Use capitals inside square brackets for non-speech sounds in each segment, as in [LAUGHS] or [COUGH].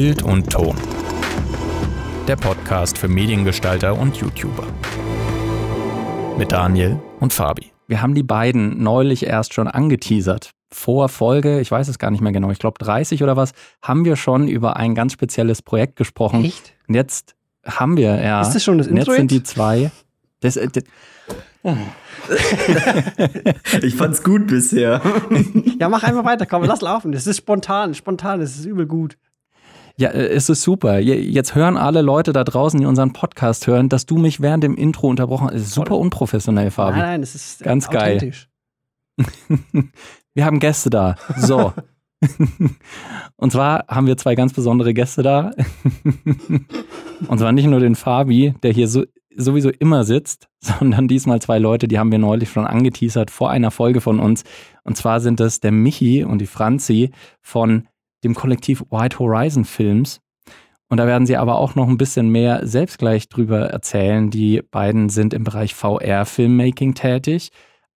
Bild und Ton. Der Podcast für Mediengestalter und YouTuber. Mit Daniel und Fabi. Wir haben die beiden neulich erst schon angeteasert. Vor Folge, ich weiß es gar nicht mehr genau, ich glaube 30 oder was, haben wir schon über ein ganz spezielles Projekt gesprochen. Echt? Und jetzt haben wir, ja. Ist das schon das Intro Jetzt sind die zwei. Das, äh, das, [LAUGHS] Ich fand's gut bisher. Ja, mach einfach weiter, komm, lass laufen. Das ist spontan, spontan, das ist übel gut. Ja, äh, es ist super. Je- Jetzt hören alle Leute da draußen, die unseren Podcast hören, dass du mich während dem Intro unterbrochen hast. Es ist super unprofessionell, Fabi. Nein, nein, das ist Ganz geil. [LAUGHS] Wir haben Gäste da. So. [LAUGHS] Und zwar haben wir zwei ganz besondere Gäste da. [LAUGHS] Und zwar nicht nur den Fabi, der hier so, sowieso immer sitzt, sondern diesmal zwei Leute, die haben wir neulich schon angeteasert vor einer Folge von uns. Und zwar sind das der Michi und die Franzi von dem Kollektiv White Horizon Films. Und da werden sie aber auch noch ein bisschen mehr selbst gleich drüber erzählen. Die beiden sind im Bereich VR-Filmmaking tätig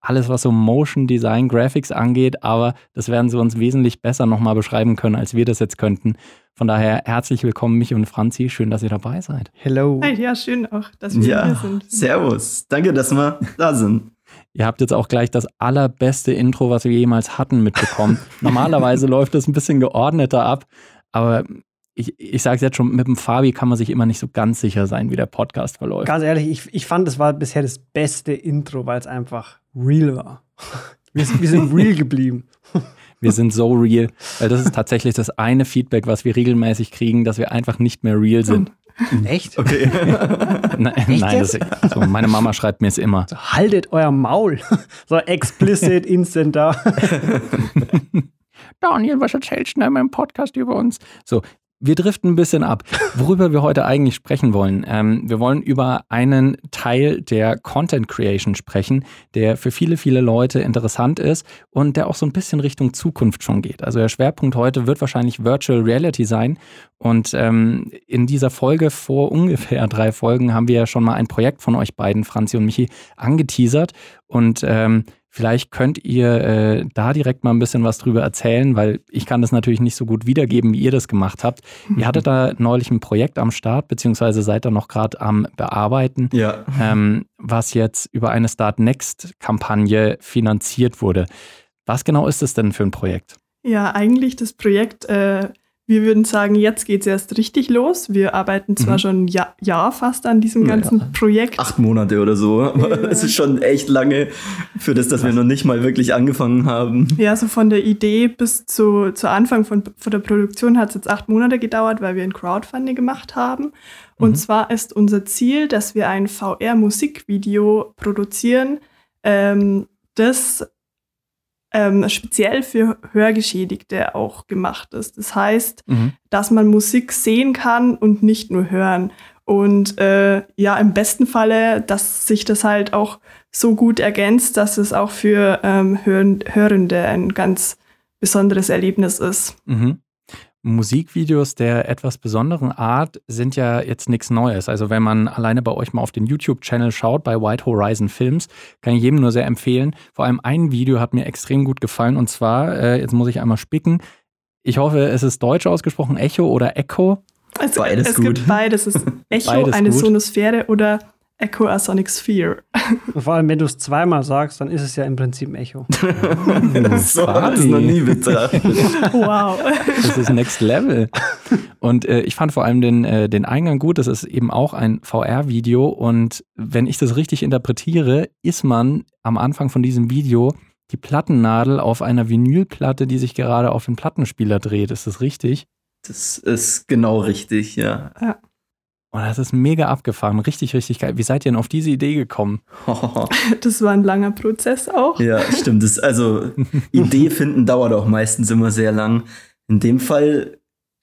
alles, was so Motion Design, Graphics angeht, aber das werden sie uns wesentlich besser nochmal beschreiben können, als wir das jetzt könnten. Von daher herzlich willkommen, mich und Franzi. Schön, dass ihr dabei seid. Hello. Hi, ja, schön auch, dass wir hier Ja, sind. servus. Danke, dass wir da sind. Ihr habt jetzt auch gleich das allerbeste Intro, was wir jemals hatten, mitbekommen. [LAUGHS] Normalerweise läuft es ein bisschen geordneter ab, aber ich, ich sage es jetzt schon, mit dem Fabi kann man sich immer nicht so ganz sicher sein, wie der Podcast verläuft. Ganz ehrlich, ich, ich fand, das war bisher das beste Intro, weil es einfach real war. [LAUGHS] Wir, sind- wir sind real geblieben. [LAUGHS] Wir sind so real, weil das ist tatsächlich das eine Feedback, was wir regelmäßig kriegen, dass wir einfach nicht mehr real sind. Echt? Okay. [LAUGHS] Nein, nein das, so, meine Mama schreibt mir es immer. So, haltet euer Maul. [LAUGHS] So explicit, instant da. [LAUGHS] Daniel, was erzählst du in meinem Podcast über uns? So, wir driften ein bisschen ab. Worüber wir heute eigentlich sprechen wollen. Ähm, wir wollen über einen Teil der Content Creation sprechen, der für viele, viele Leute interessant ist und der auch so ein bisschen Richtung Zukunft schon geht. Also der Schwerpunkt heute wird wahrscheinlich Virtual Reality sein. Und ähm, in dieser Folge vor ungefähr drei Folgen haben wir ja schon mal ein Projekt von euch beiden, Franzi und Michi, angeteasert. Und ähm, Vielleicht könnt ihr äh, da direkt mal ein bisschen was drüber erzählen, weil ich kann das natürlich nicht so gut wiedergeben, wie ihr das gemacht habt. [LAUGHS] Ihr hattet da neulich ein Projekt am Start, beziehungsweise seid da noch gerade am Bearbeiten, Ja. ähm, was jetzt über eine Start Next-Kampagne finanziert wurde. Was genau ist es denn für ein Projekt? Ja, eigentlich das Projekt, äh, wir würden sagen, jetzt geht es erst richtig los. Wir arbeiten zwar Mhm. schon ein Jahr, Jahr fast an diesem Ja. ganzen Projekt. Acht Monate oder so. Aber Ja. es ist schon echt lange für das, dass wir noch nicht mal wirklich angefangen haben. Ja, so von der Idee bis zu, zu Anfang von, von der Produktion hat es jetzt acht Monate gedauert, weil wir ein Crowdfunding gemacht haben. Und Mhm. zwar ist unser Ziel, dass wir ein VR-Musikvideo produzieren, ähm, das ähm, speziell für Hörgeschädigte auch gemacht ist. Das heißt, Mhm. dass man Musik sehen kann und nicht nur hören. Und äh, ja, im besten Falle, dass sich das halt auch so gut ergänzt, dass es auch für ähm, Hörende ein ganz besonderes Erlebnis ist. Mhm. Musikvideos der etwas besonderen Art sind ja jetzt nichts Neues. Also wenn man alleine bei euch mal auf den YouTube-Channel schaut, bei White Horizon Films, kann ich jedem nur sehr empfehlen. Vor allem ein Video hat mir extrem gut gefallen und zwar, äh, jetzt muss ich einmal spicken, ich hoffe, es ist deutsch ausgesprochen, Echo oder Echo. Also, Beides es gut. gibt beides. Es ist [LAUGHS] Echo, Beides eine gut. Sonosphäre oder Echo a Sonic Sphere. Und vor allem, wenn du es zweimal sagst, dann ist es ja im Prinzip ein Echo. [LAUGHS] so habe ich es noch nie betrachtet. [LAUGHS] Wow. Das ist Next Level. Und äh, ich fand vor allem den, äh, den Eingang gut. Das ist eben auch ein VR-Video. Und wenn ich das richtig interpretiere, ist man am Anfang von diesem Video die Plattennadel auf einer Vinylplatte, die sich gerade auf den Plattenspieler dreht. Ist das richtig? Das ist genau richtig, ja. Und das ist mega abgefahren. Richtig, richtig geil. Wie seid ihr denn auf diese Idee gekommen? [LAUGHS] Das war ein langer Prozess auch. Ja, stimmt. Das, also [LAUGHS] Idee finden dauert auch meistens immer sehr lang. In dem Fall,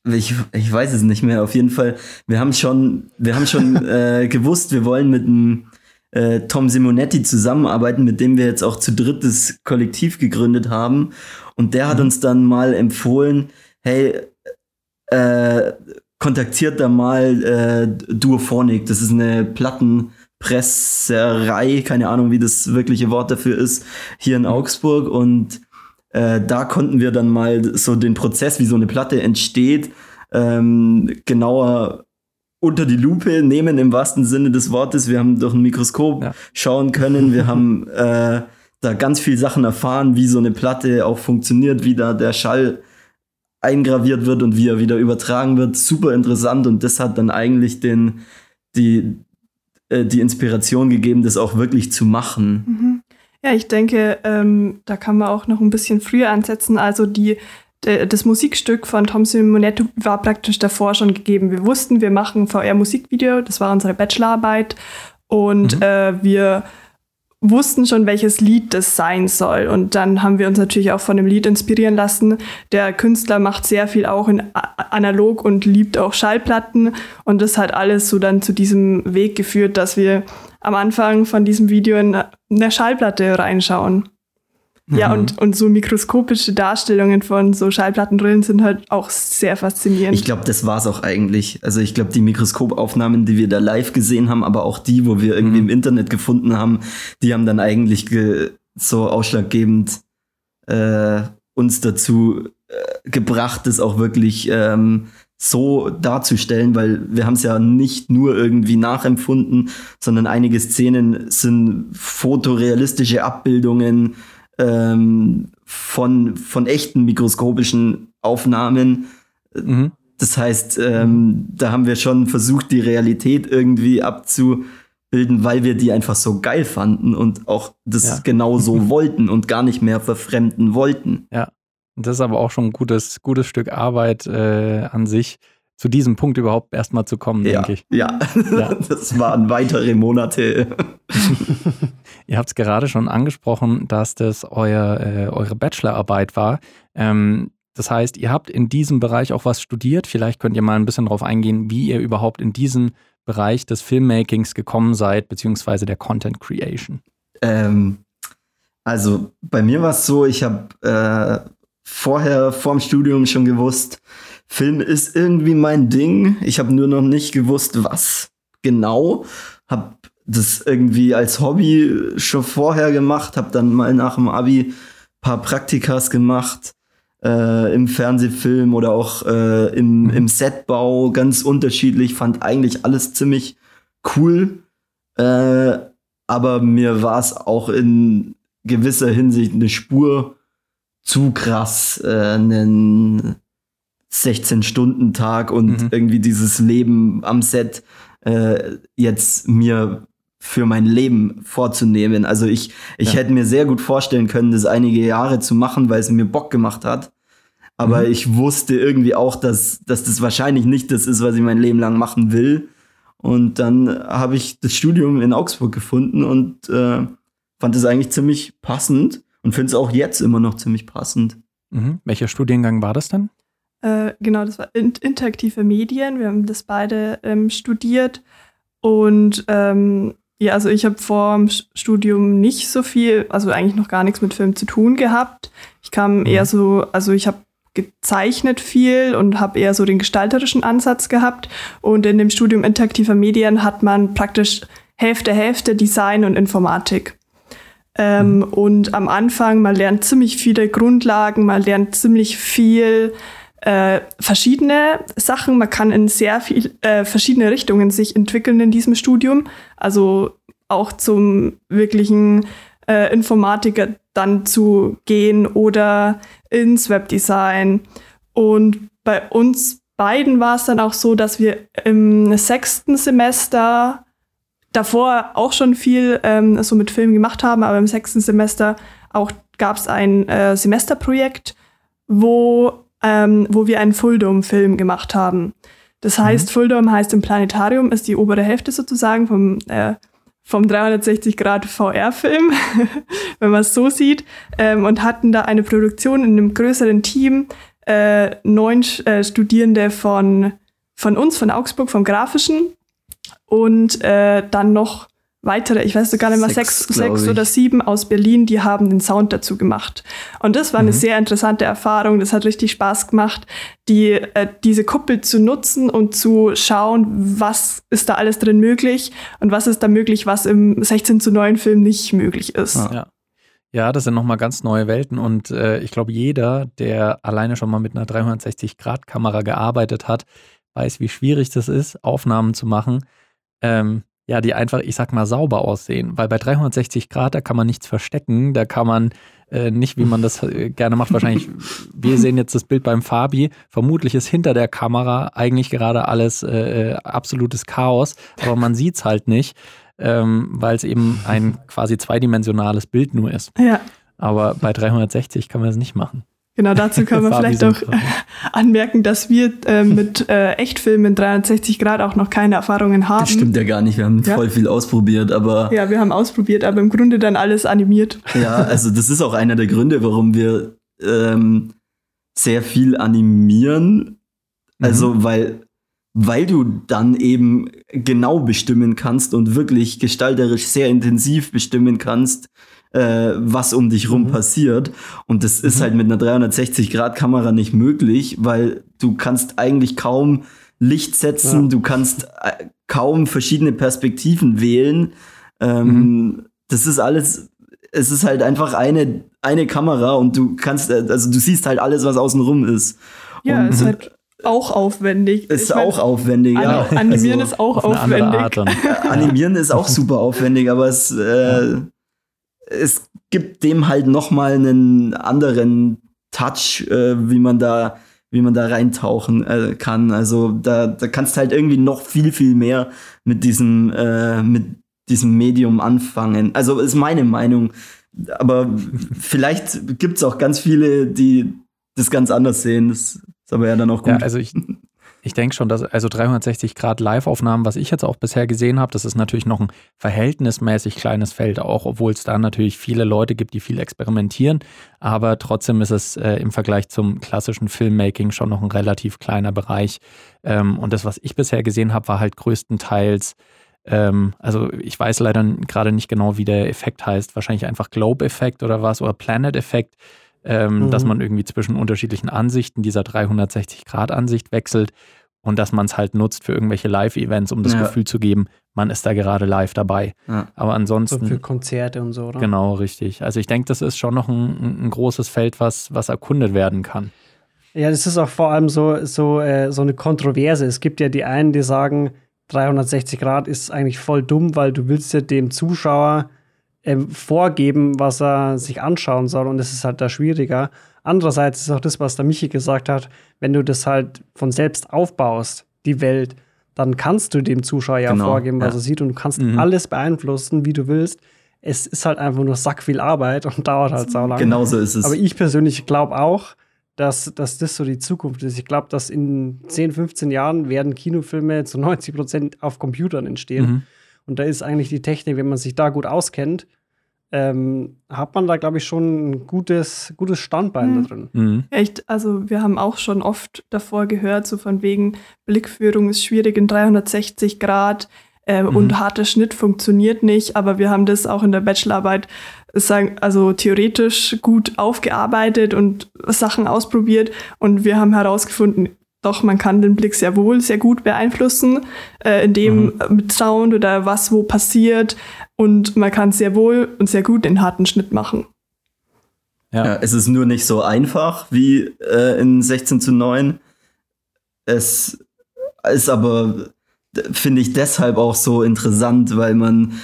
ich, ich weiß es nicht mehr. Auf jeden Fall, wir haben schon, wir haben schon [LAUGHS] äh, gewusst, wir wollen mit dem äh, Tom Simonetti zusammenarbeiten, mit dem wir jetzt auch zu dritt das Kollektiv gegründet haben. Und der hat uns dann mal empfohlen, hey, äh, kontaktiert da mal äh, Duophonic. Das ist eine Plattenpresserei, keine Ahnung, wie das wirkliche Wort dafür ist, hier in Augsburg. Und äh, da konnten wir dann mal so den Prozess, wie so eine Platte entsteht, ähm, genauer unter die Lupe nehmen im wahrsten Sinne des Wortes. Wir haben durch ein Mikroskop Ja. schauen können. Wir haben äh, da ganz viel Sachen erfahren, wie so eine Platte auch funktioniert, wie da der Schall eingraviert wird und wie er wieder übertragen wird. Super interessant und das hat dann eigentlich den, die, äh, die Inspiration gegeben, das auch wirklich zu machen. Mhm. Ja, ich denke, ähm, da kann man auch noch ein bisschen früher ansetzen. Also die, das Musikstück von Tom Simonetti war praktisch davor schon gegeben. Wir wussten, wir machen VR-Musikvideo, das war unsere Bachelorarbeit. Und Mhm. äh, wir wussten schon, welches Lied das sein soll. Und dann haben wir uns natürlich auch von dem Lied inspirieren lassen. Der Künstler macht sehr viel auch in analog und liebt auch Schallplatten. Und das hat alles so dann zu diesem Weg geführt, dass wir am Anfang von diesem Video in eine Schallplatte reinschauen. Ja, Mhm. und, und so mikroskopische Darstellungen von so Schallplattenrillen sind halt auch sehr faszinierend. Ich glaube, das war's auch eigentlich. Also ich glaube, die Mikroskopaufnahmen, die wir da live gesehen haben, aber auch die, wo wir irgendwie Mhm. im Internet gefunden haben, die haben dann eigentlich ge so ausschlaggebend äh, uns dazu äh, gebracht, das auch wirklich ähm, so darzustellen, weil wir haben es ja nicht nur irgendwie nachempfunden, sondern einige Szenen sind fotorealistische Abbildungen ähm, von, von echten mikroskopischen Aufnahmen. Mhm. Das heißt, ähm, da haben wir schon versucht, die Realität irgendwie abzubilden, weil wir die einfach so geil fanden und auch das Ja. genau so [LAUGHS] wollten und gar nicht mehr verfremden wollten. Und das ist aber auch schon ein gutes, gutes Stück Arbeit äh, an sich, zu diesem Punkt überhaupt erstmal zu kommen, Ja, denke ich. ja. Ja. [LAUGHS] das waren weitere Monate. [LAUGHS] Ihr habt es gerade schon angesprochen, dass das euer, äh, eure Bachelorarbeit war. Ähm, das heißt, ihr habt in diesem Bereich auch was studiert. Vielleicht könnt ihr mal ein bisschen darauf eingehen, wie ihr überhaupt in diesen Bereich des Filmmakings gekommen seid, beziehungsweise der Content Creation. Ähm, also bei mir war es so, ich habe äh, vorher vorm Studium schon gewusst, Film ist irgendwie mein Ding. Ich habe nur noch nicht gewusst, was genau. Habe das irgendwie als Hobby schon vorher gemacht, habe dann mal nach dem Abi paar Praktikas gemacht äh, im Fernsehfilm oder auch äh, im, Mhm. im Setbau, ganz unterschiedlich. Fand eigentlich alles ziemlich cool. Äh, aber mir war es auch in gewisser Hinsicht eine Spur zu krass, äh, einen 16-Stunden-Tag und Mhm. irgendwie dieses Leben am Set äh, jetzt mir für mein Leben vorzunehmen. Also ich, ich Ja. hätte mir sehr gut vorstellen können, das einige Jahre zu machen, weil es mir Bock gemacht hat. Aber Mhm. ich wusste irgendwie auch, dass, dass das wahrscheinlich nicht das ist, was ich mein Leben lang machen will. Und dann habe ich das Studium in Augsburg gefunden und äh, fand es eigentlich ziemlich passend und finde es auch jetzt immer noch ziemlich passend. Mhm. Welcher Studiengang war das denn? Äh, genau, das war in interaktive Medien. Wir haben das beide ähm, studiert. Und ähm, ja, also ich habe vor dem Studium nicht so viel, also eigentlich noch gar nichts mit Film zu tun gehabt. Ich kam Mhm. eher so, also ich habe gezeichnet viel und habe eher so den gestalterischen Ansatz gehabt. Und in dem Studium interaktiver Medien hat man praktisch Hälfte, Hälfte Design und Informatik. Ähm, Und am Anfang, man lernt ziemlich viele Grundlagen, man lernt ziemlich viel äh, verschiedene Sachen. Man kann in sehr viel äh, verschiedene Richtungen sich entwickeln in diesem Studium. Also auch zum wirklichen äh, Informatiker dann zu gehen oder ins Webdesign. Und bei uns beiden war es dann auch so, dass wir im sechsten Semester davor auch schon viel ähm, so mit Film gemacht haben, aber im sechsten Semester auch gab es ein äh, Semesterprojekt, wo, ähm, wo wir einen Fulldome-Film gemacht haben. Das heißt, Fulldome heißt im Planetarium, ist die obere Hälfte sozusagen vom, äh, vom 360-Grad-VR-Film, [LAUGHS] wenn man es so sieht, ähm, und hatten da eine Produktion in einem größeren Team, äh, neun äh, Studierende von, von uns, von Augsburg, vom Grafischen und äh, dann noch weitere, ich weiß gar nicht mehr, Sechs, sechs, sechs oder sieben aus Berlin, die haben den Sound dazu gemacht. Und das war eine Mhm. sehr interessante Erfahrung. Das hat richtig Spaß gemacht, die, äh, diese Kuppel zu nutzen und zu schauen, was ist da alles drin möglich und was ist da möglich, was im 16 zu 9 Film nicht möglich ist. Ah. Ja. Ja, das sind nochmal ganz neue Welten und äh, ich glaube, jeder, der alleine schon mal mit einer 360-Grad-Kamera gearbeitet hat, weiß, wie schwierig das ist, Aufnahmen zu machen, ähm, ja, die einfach, ich sag mal, sauber aussehen. Weil bei 360 Grad, da kann man nichts verstecken, da kann man äh, nicht, wie man das äh, gerne macht, wahrscheinlich, [LAUGHS] wir sehen jetzt das Bild beim Fabi, vermutlich ist hinter der Kamera eigentlich gerade alles äh, äh absolutes Chaos, aber man sieht es halt nicht, ähm, weil es eben ein quasi zweidimensionales Bild nur ist. Ja. Aber bei 360 kann man es nicht machen. Genau, dazu kann man [LAUGHS] vielleicht auch [LAUGHS] anmerken, dass wir äh, mit äh, Echtfilmen 360 Grad auch noch keine Erfahrungen haben. Das stimmt ja gar nicht. Wir haben ja. voll viel ausprobiert, aber. Ja, wir haben ausprobiert, aber im Grunde dann alles animiert. Ja, also das ist auch einer der Gründe, warum wir ähm, sehr viel animieren. Also, mhm. weil, weil du dann eben genau bestimmen kannst und wirklich gestalterisch sehr intensiv bestimmen kannst, äh, was um dich rum mhm. passiert. Und das ist mhm. halt mit einer 360-Grad-Kamera nicht möglich, weil du kannst eigentlich kaum Licht setzen, ja. du kannst äh, kaum verschiedene Perspektiven wählen. Ähm, mhm. Das ist alles, es ist halt einfach eine, eine Kamera und du kannst, äh, also du siehst halt alles, was außen rum ist. Ja, und, ist halt auch aufwendig. Ist ich auch mein, aufwendig, ja. Animieren also, ist auch aufwendig. Animieren ist auch [LAUGHS] super aufwendig, aber es, äh, ja es gibt dem halt noch mal einen anderen Touch, äh, wie man da wie man da reintauchen äh, kann. Also da, da kannst halt irgendwie noch viel, viel mehr mit diesem, äh, mit diesem Medium anfangen. Also ist meine Meinung. Aber vielleicht gibt es auch ganz viele, die das ganz anders sehen. Das ist aber ja dann auch gut. Ja, also ich, ich denke schon, dass also 360 Grad Live-Aufnahmen, was ich jetzt auch bisher gesehen habe, das ist natürlich noch ein verhältnismäßig kleines Feld, auch obwohl es da natürlich viele Leute gibt, die viel experimentieren. Aber trotzdem ist es äh, im Vergleich zum klassischen Filmmaking schon noch ein relativ kleiner Bereich. Ähm, und das, was ich bisher gesehen habe, war halt größtenteils ähm, also ich weiß leider gerade nicht genau, wie der Effekt heißt. Wahrscheinlich einfach Globe-Effekt oder was oder Planet-Effekt ähm, mhm. dass man irgendwie zwischen unterschiedlichen Ansichten dieser 360-Grad-Ansicht wechselt und dass man es halt nutzt für irgendwelche Live-Events, um das ja. Gefühl zu geben, man ist da gerade live dabei. Ja. Aber ansonsten. So für Konzerte und so, oder? Genau, richtig. Also ich denke, das ist schon noch ein, ein, großes Feld, was, was erkundet werden kann. Ja, das ist auch vor allem so, so, äh, so eine Kontroverse. Es gibt ja die einen, die sagen, 360 Grad ist eigentlich voll dumm, weil du willst ja dem Zuschauer äh, vorgeben, was er sich anschauen soll. Und das ist halt da schwieriger. Andererseits ist auch das, was der Michi gesagt hat, wenn du das halt von selbst aufbaust, die Welt, dann kannst du dem Zuschauer ja genau, vorgeben, was ja. er sieht und du kannst mhm. alles beeinflussen, wie du willst. Es ist halt einfach nur sack viel Arbeit und [LAUGHS] dauert halt sau lange. Genau so ist es. Aber ich persönlich glaube auch, dass, dass das so die Zukunft ist. Ich glaube, dass in 10, 15 Jahren werden Kinofilme zu 90 Prozent auf Computern entstehen. Mhm. Und da ist eigentlich die Technik, wenn man sich da gut auskennt, ähm, hat man da, glaube ich, schon ein gutes, gutes Standbein mhm. da drin. Mhm. Echt, also wir haben auch schon oft davor gehört, so von wegen Blickführung ist schwierig in 360 Grad äh, mhm. und harter Schnitt funktioniert nicht, aber wir haben das auch in der Bachelorarbeit sagen, also theoretisch gut aufgearbeitet und Sachen ausprobiert und wir haben herausgefunden, doch, man kann den Blick sehr wohl sehr gut beeinflussen, äh, indem mhm. mit Sound oder was wo passiert. Und man kann sehr wohl und sehr gut den harten Schnitt machen. Ja. ja es ist nur nicht so einfach wie äh, in 16 zu 9. Es ist aber, finde ich, deshalb auch so interessant, weil man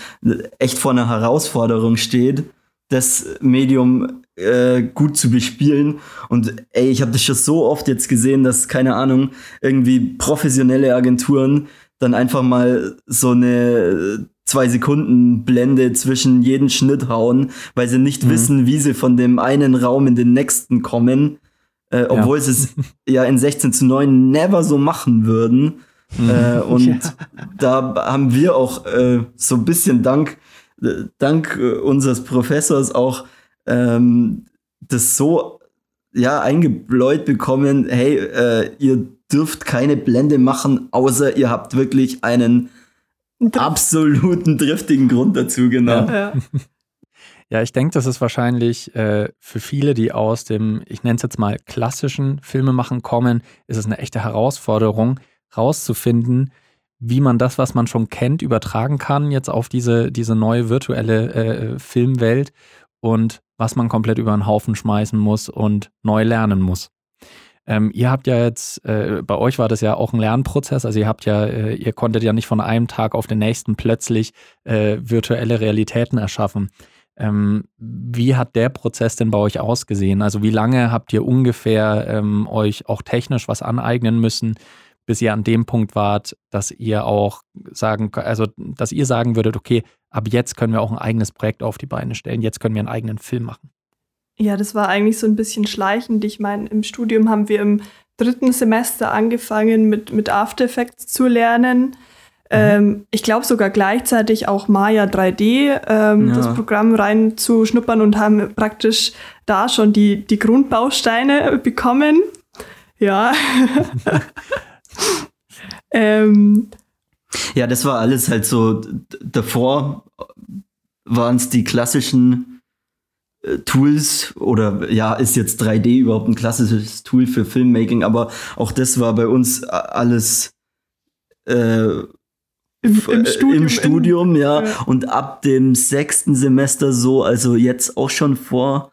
echt vor einer Herausforderung steht, das Medium äh, gut zu bespielen. Und ey, ich habe das schon so oft jetzt gesehen, dass, keine Ahnung, irgendwie professionelle Agenturen dann einfach mal so eine zwei Sekunden Blende zwischen jeden Schnitt hauen, weil sie nicht mhm. wissen, wie sie von dem einen Raum in den nächsten kommen. Äh, obwohl ja. sie es [LAUGHS] ja in 16 zu 9 never so machen würden. Mhm. Äh, und ja. da haben wir auch äh, so ein bisschen dank, äh, dank äh, unseres Professors auch ähm, das so ja eingebläut bekommen, hey, äh, ihr dürft keine Blende machen, außer ihr habt wirklich einen absoluten driftigen Grund dazu, genau. Ja, [LAUGHS] ja. Ich denke, das ist wahrscheinlich äh, für viele, die aus dem, ich nenne es jetzt mal klassischen Filmemachen kommen, ist es eine echte Herausforderung, rauszufinden, wie man das, was man schon kennt, übertragen kann jetzt auf diese, diese neue virtuelle äh, Filmwelt und was man komplett über den Haufen schmeißen muss und neu lernen muss. Ähm, ihr habt ja jetzt, äh, bei euch war das ja auch ein Lernprozess, also ihr habt ja, äh, ihr konntet ja nicht von einem Tag auf den nächsten plötzlich äh, virtuelle Realitäten erschaffen. Ähm, wie hat der Prozess denn bei euch ausgesehen? Also wie lange habt ihr ungefähr ähm, euch auch technisch was aneignen müssen, bis ihr an dem Punkt wart, dass ihr auch sagen, also dass ihr sagen würdet, okay, ab jetzt können wir auch ein eigenes Projekt auf die Beine stellen, jetzt können wir einen eigenen Film machen? Ja, das war eigentlich so ein bisschen schleichend. Ich meine, im Studium haben wir im dritten Semester angefangen, mit, mit After Effects zu lernen. Mhm. Ähm, ich glaube sogar gleichzeitig auch Maya 3D, ähm, ja. das Programm reinzuschnuppern und haben praktisch da schon die, die Grundbausteine bekommen. Ja. [LAUGHS] [LAUGHS] ähm, ja, das war alles halt so, davor waren es die klassischen Tools oder ja, ist jetzt 3D überhaupt ein klassisches Tool für Filmmaking, aber auch das war bei uns alles äh, im, im, Studium, im Studium in, ja. ja. Und ab dem sechsten Semester so, also jetzt auch schon vor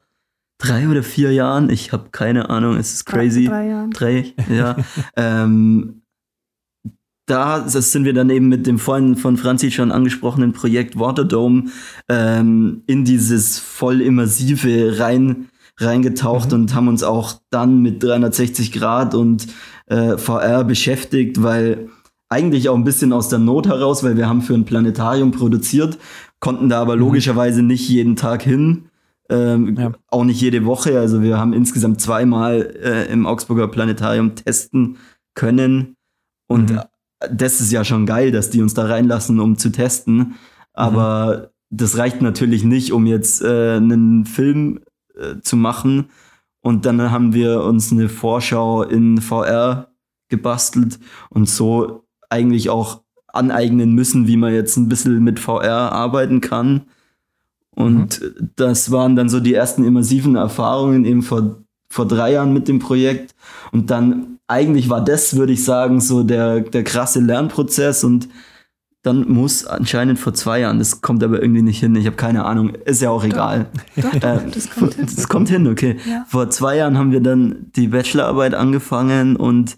drei oder vier Jahren, ich habe keine Ahnung, es ist crazy. Drei, drei. Drei, ja. [LAUGHS] ähm, da das sind wir dann eben mit dem vorhin von Franzi schon angesprochenen Projekt Waterdome ähm, in dieses voll immersive rein reingetaucht mhm. und haben uns auch dann mit 360 Grad und äh, VR beschäftigt, weil eigentlich auch ein bisschen aus der Not heraus, weil wir haben für ein Planetarium produziert, konnten da aber mhm. logischerweise nicht jeden Tag hin. Ähm, ja. Auch nicht jede Woche. Also wir haben insgesamt zweimal äh, im Augsburger Planetarium testen können. Und mhm das ist ja schon geil, dass die uns da reinlassen, um zu testen. Aber mhm. das reicht natürlich nicht, um jetzt äh, einen Film äh, zu machen. Und dann haben wir uns eine Vorschau in VR gebastelt und so eigentlich auch aneignen müssen, wie man jetzt ein bisschen mit VR arbeiten kann. Und mhm. das waren dann so die ersten immersiven Erfahrungen eben vor, vor drei Jahren mit dem Projekt. Und dann eigentlich war das, würde ich sagen, so der, der krasse Lernprozess und dann muss anscheinend vor zwei Jahren, das kommt aber irgendwie nicht hin, ich habe keine Ahnung, ist ja auch egal. Doch, doch, [LAUGHS] äh, das kommt hin. Das kommt hin, okay. Ja. Vor zwei Jahren haben wir dann die Bachelorarbeit angefangen und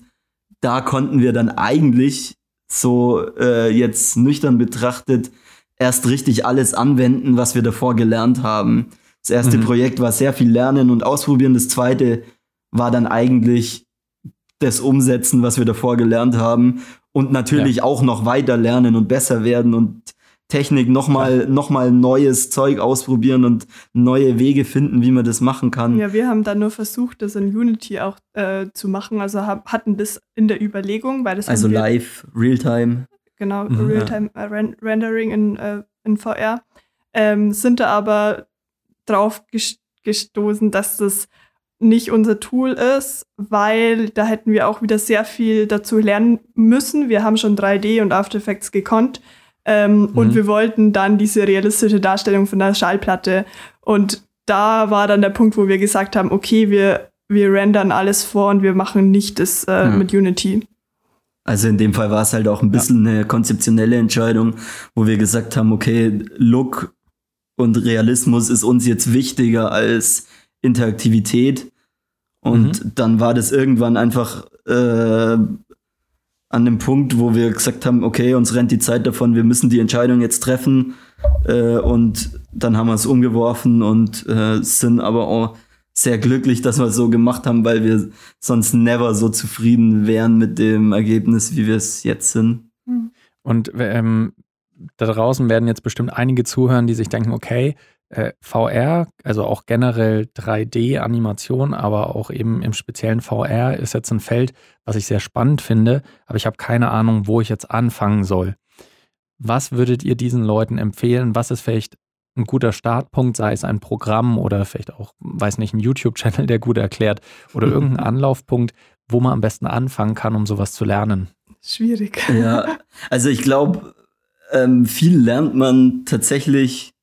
da konnten wir dann eigentlich so äh, jetzt nüchtern betrachtet erst richtig alles anwenden, was wir davor gelernt haben. Das erste mhm. Projekt war sehr viel Lernen und Ausprobieren, das zweite war dann eigentlich das umsetzen, was wir davor gelernt haben und natürlich ja. auch noch weiter lernen und besser werden und Technik nochmal ja. noch mal neues Zeug ausprobieren und neue Wege finden, wie man das machen kann. Ja, wir haben dann nur versucht, das in Unity auch äh, zu machen. Also hab, hatten das in der Überlegung, weil das also live, Realtime. Genau, mhm, Realtime ja. äh, Rendering in, äh, in VR. Ähm, sind da aber drauf gestoßen, dass das nicht unser Tool ist, weil da hätten wir auch wieder sehr viel dazu lernen müssen. Wir haben schon 3D und After Effects gekonnt ähm, mhm. und wir wollten dann diese realistische Darstellung von der Schallplatte. Und da war dann der Punkt, wo wir gesagt haben, okay, wir, wir rendern alles vor und wir machen nicht das äh, mhm. mit Unity. Also in dem Fall war es halt auch ein bisschen ja. eine konzeptionelle Entscheidung, wo wir gesagt haben, okay, Look und Realismus ist uns jetzt wichtiger als Interaktivität. Und mhm. dann war das irgendwann einfach äh, an dem Punkt, wo wir gesagt haben, okay, uns rennt die Zeit davon, wir müssen die Entscheidung jetzt treffen. Äh, und dann haben wir es umgeworfen und äh, sind aber auch sehr glücklich, dass wir es so gemacht haben, weil wir sonst never so zufrieden wären mit dem Ergebnis, wie wir es jetzt sind. Und ähm, da draußen werden jetzt bestimmt einige zuhören, die sich denken, okay, äh, VR, also auch generell 3D-Animation, aber auch eben im speziellen VR ist jetzt ein Feld, was ich sehr spannend finde, aber ich habe keine Ahnung, wo ich jetzt anfangen soll. Was würdet ihr diesen Leuten empfehlen? Was ist vielleicht ein guter Startpunkt, sei es ein Programm oder vielleicht auch, weiß nicht, ein YouTube-Channel, der gut erklärt oder [LAUGHS] irgendein Anlaufpunkt, wo man am besten anfangen kann, um sowas zu lernen? Schwierig. Ja, also ich glaube, ähm, viel lernt man tatsächlich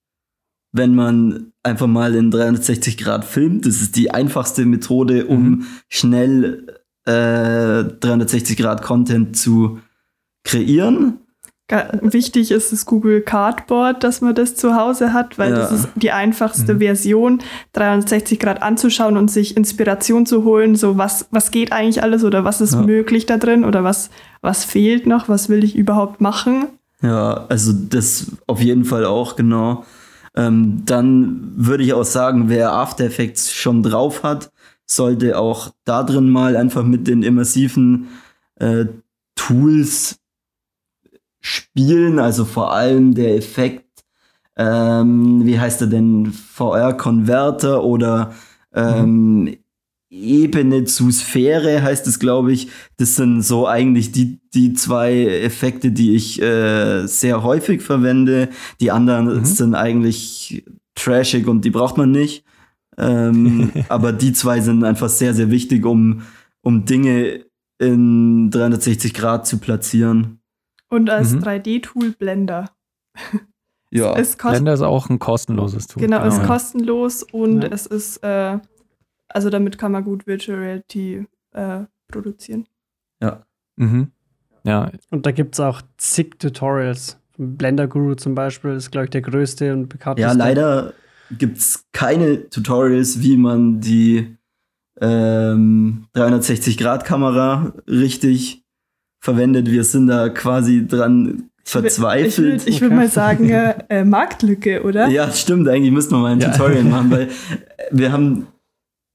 wenn man einfach mal in 360 Grad filmt. Das ist die einfachste Methode, um mhm. schnell äh, 360 Grad Content zu kreieren. wichtig ist das Google Cardboard, dass man das zu Hause hat, weil Ja. das ist die einfachste Mhm. Version, 360 Grad anzuschauen und sich Inspiration zu holen, so was, was geht eigentlich alles oder was ist Ja. möglich da drin oder was, was fehlt noch, was will ich überhaupt machen. Ja, also das auf jeden Fall auch, genau. Ähm, dann würde ich auch sagen, wer After Effects schon drauf hat, sollte auch da drin mal einfach mit den immersiven äh, Tools spielen, also vor allem der Effekt, ähm, wie heißt er denn, VR-Converter oder ähm, Ebene zu Sphäre heißt es, glaube ich. Das sind so eigentlich die, die zwei Effekte, die ich äh, sehr häufig verwende. Die anderen Mhm. sind eigentlich trashig und die braucht man nicht. Ähm, [LAUGHS] aber die zwei sind einfach sehr, sehr wichtig, um, um Dinge in 360 Grad zu platzieren. Und als Mhm. 3D-Tool Blender. Ja. Es kostet Blender ist auch ein kostenloses Tool. Genau, ist Ja. kostenlos und Ja. es ist, äh, also damit kann man gut Virtual Reality äh, produzieren. Mhm. Ja, Und da gibt es auch zig Tutorials. Blender Guru zum Beispiel ist, glaube ich, der größte und bekannteste. Ja, leider gibt's keine Tutorials, wie man die ähm, 360-Grad-Kamera richtig verwendet. Wir sind da quasi dran Ich würde verzweifelt. ich würd Okay. mal sagen, äh, äh, Marktlücke, oder? Ja, stimmt, eigentlich müssten wir mal ein Ja. Tutorial machen, weil [LAUGHS] wir haben,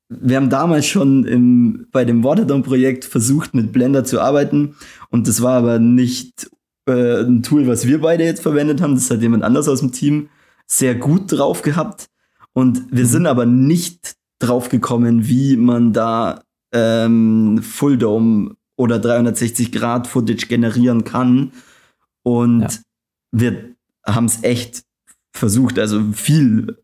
wir haben damals schon im, bei dem Waterdome-Projekt versucht, mit Blender zu arbeiten. Und das war aber nicht äh, ein Tool, was wir beide jetzt verwendet haben. Das hat jemand anders aus dem Team sehr gut drauf gehabt. Und wir Mhm. sind aber nicht drauf gekommen, wie man da ähm, Full Dome oder 360 Grad Footage generieren kann. Und Ja. wir haben es echt versucht, also viel.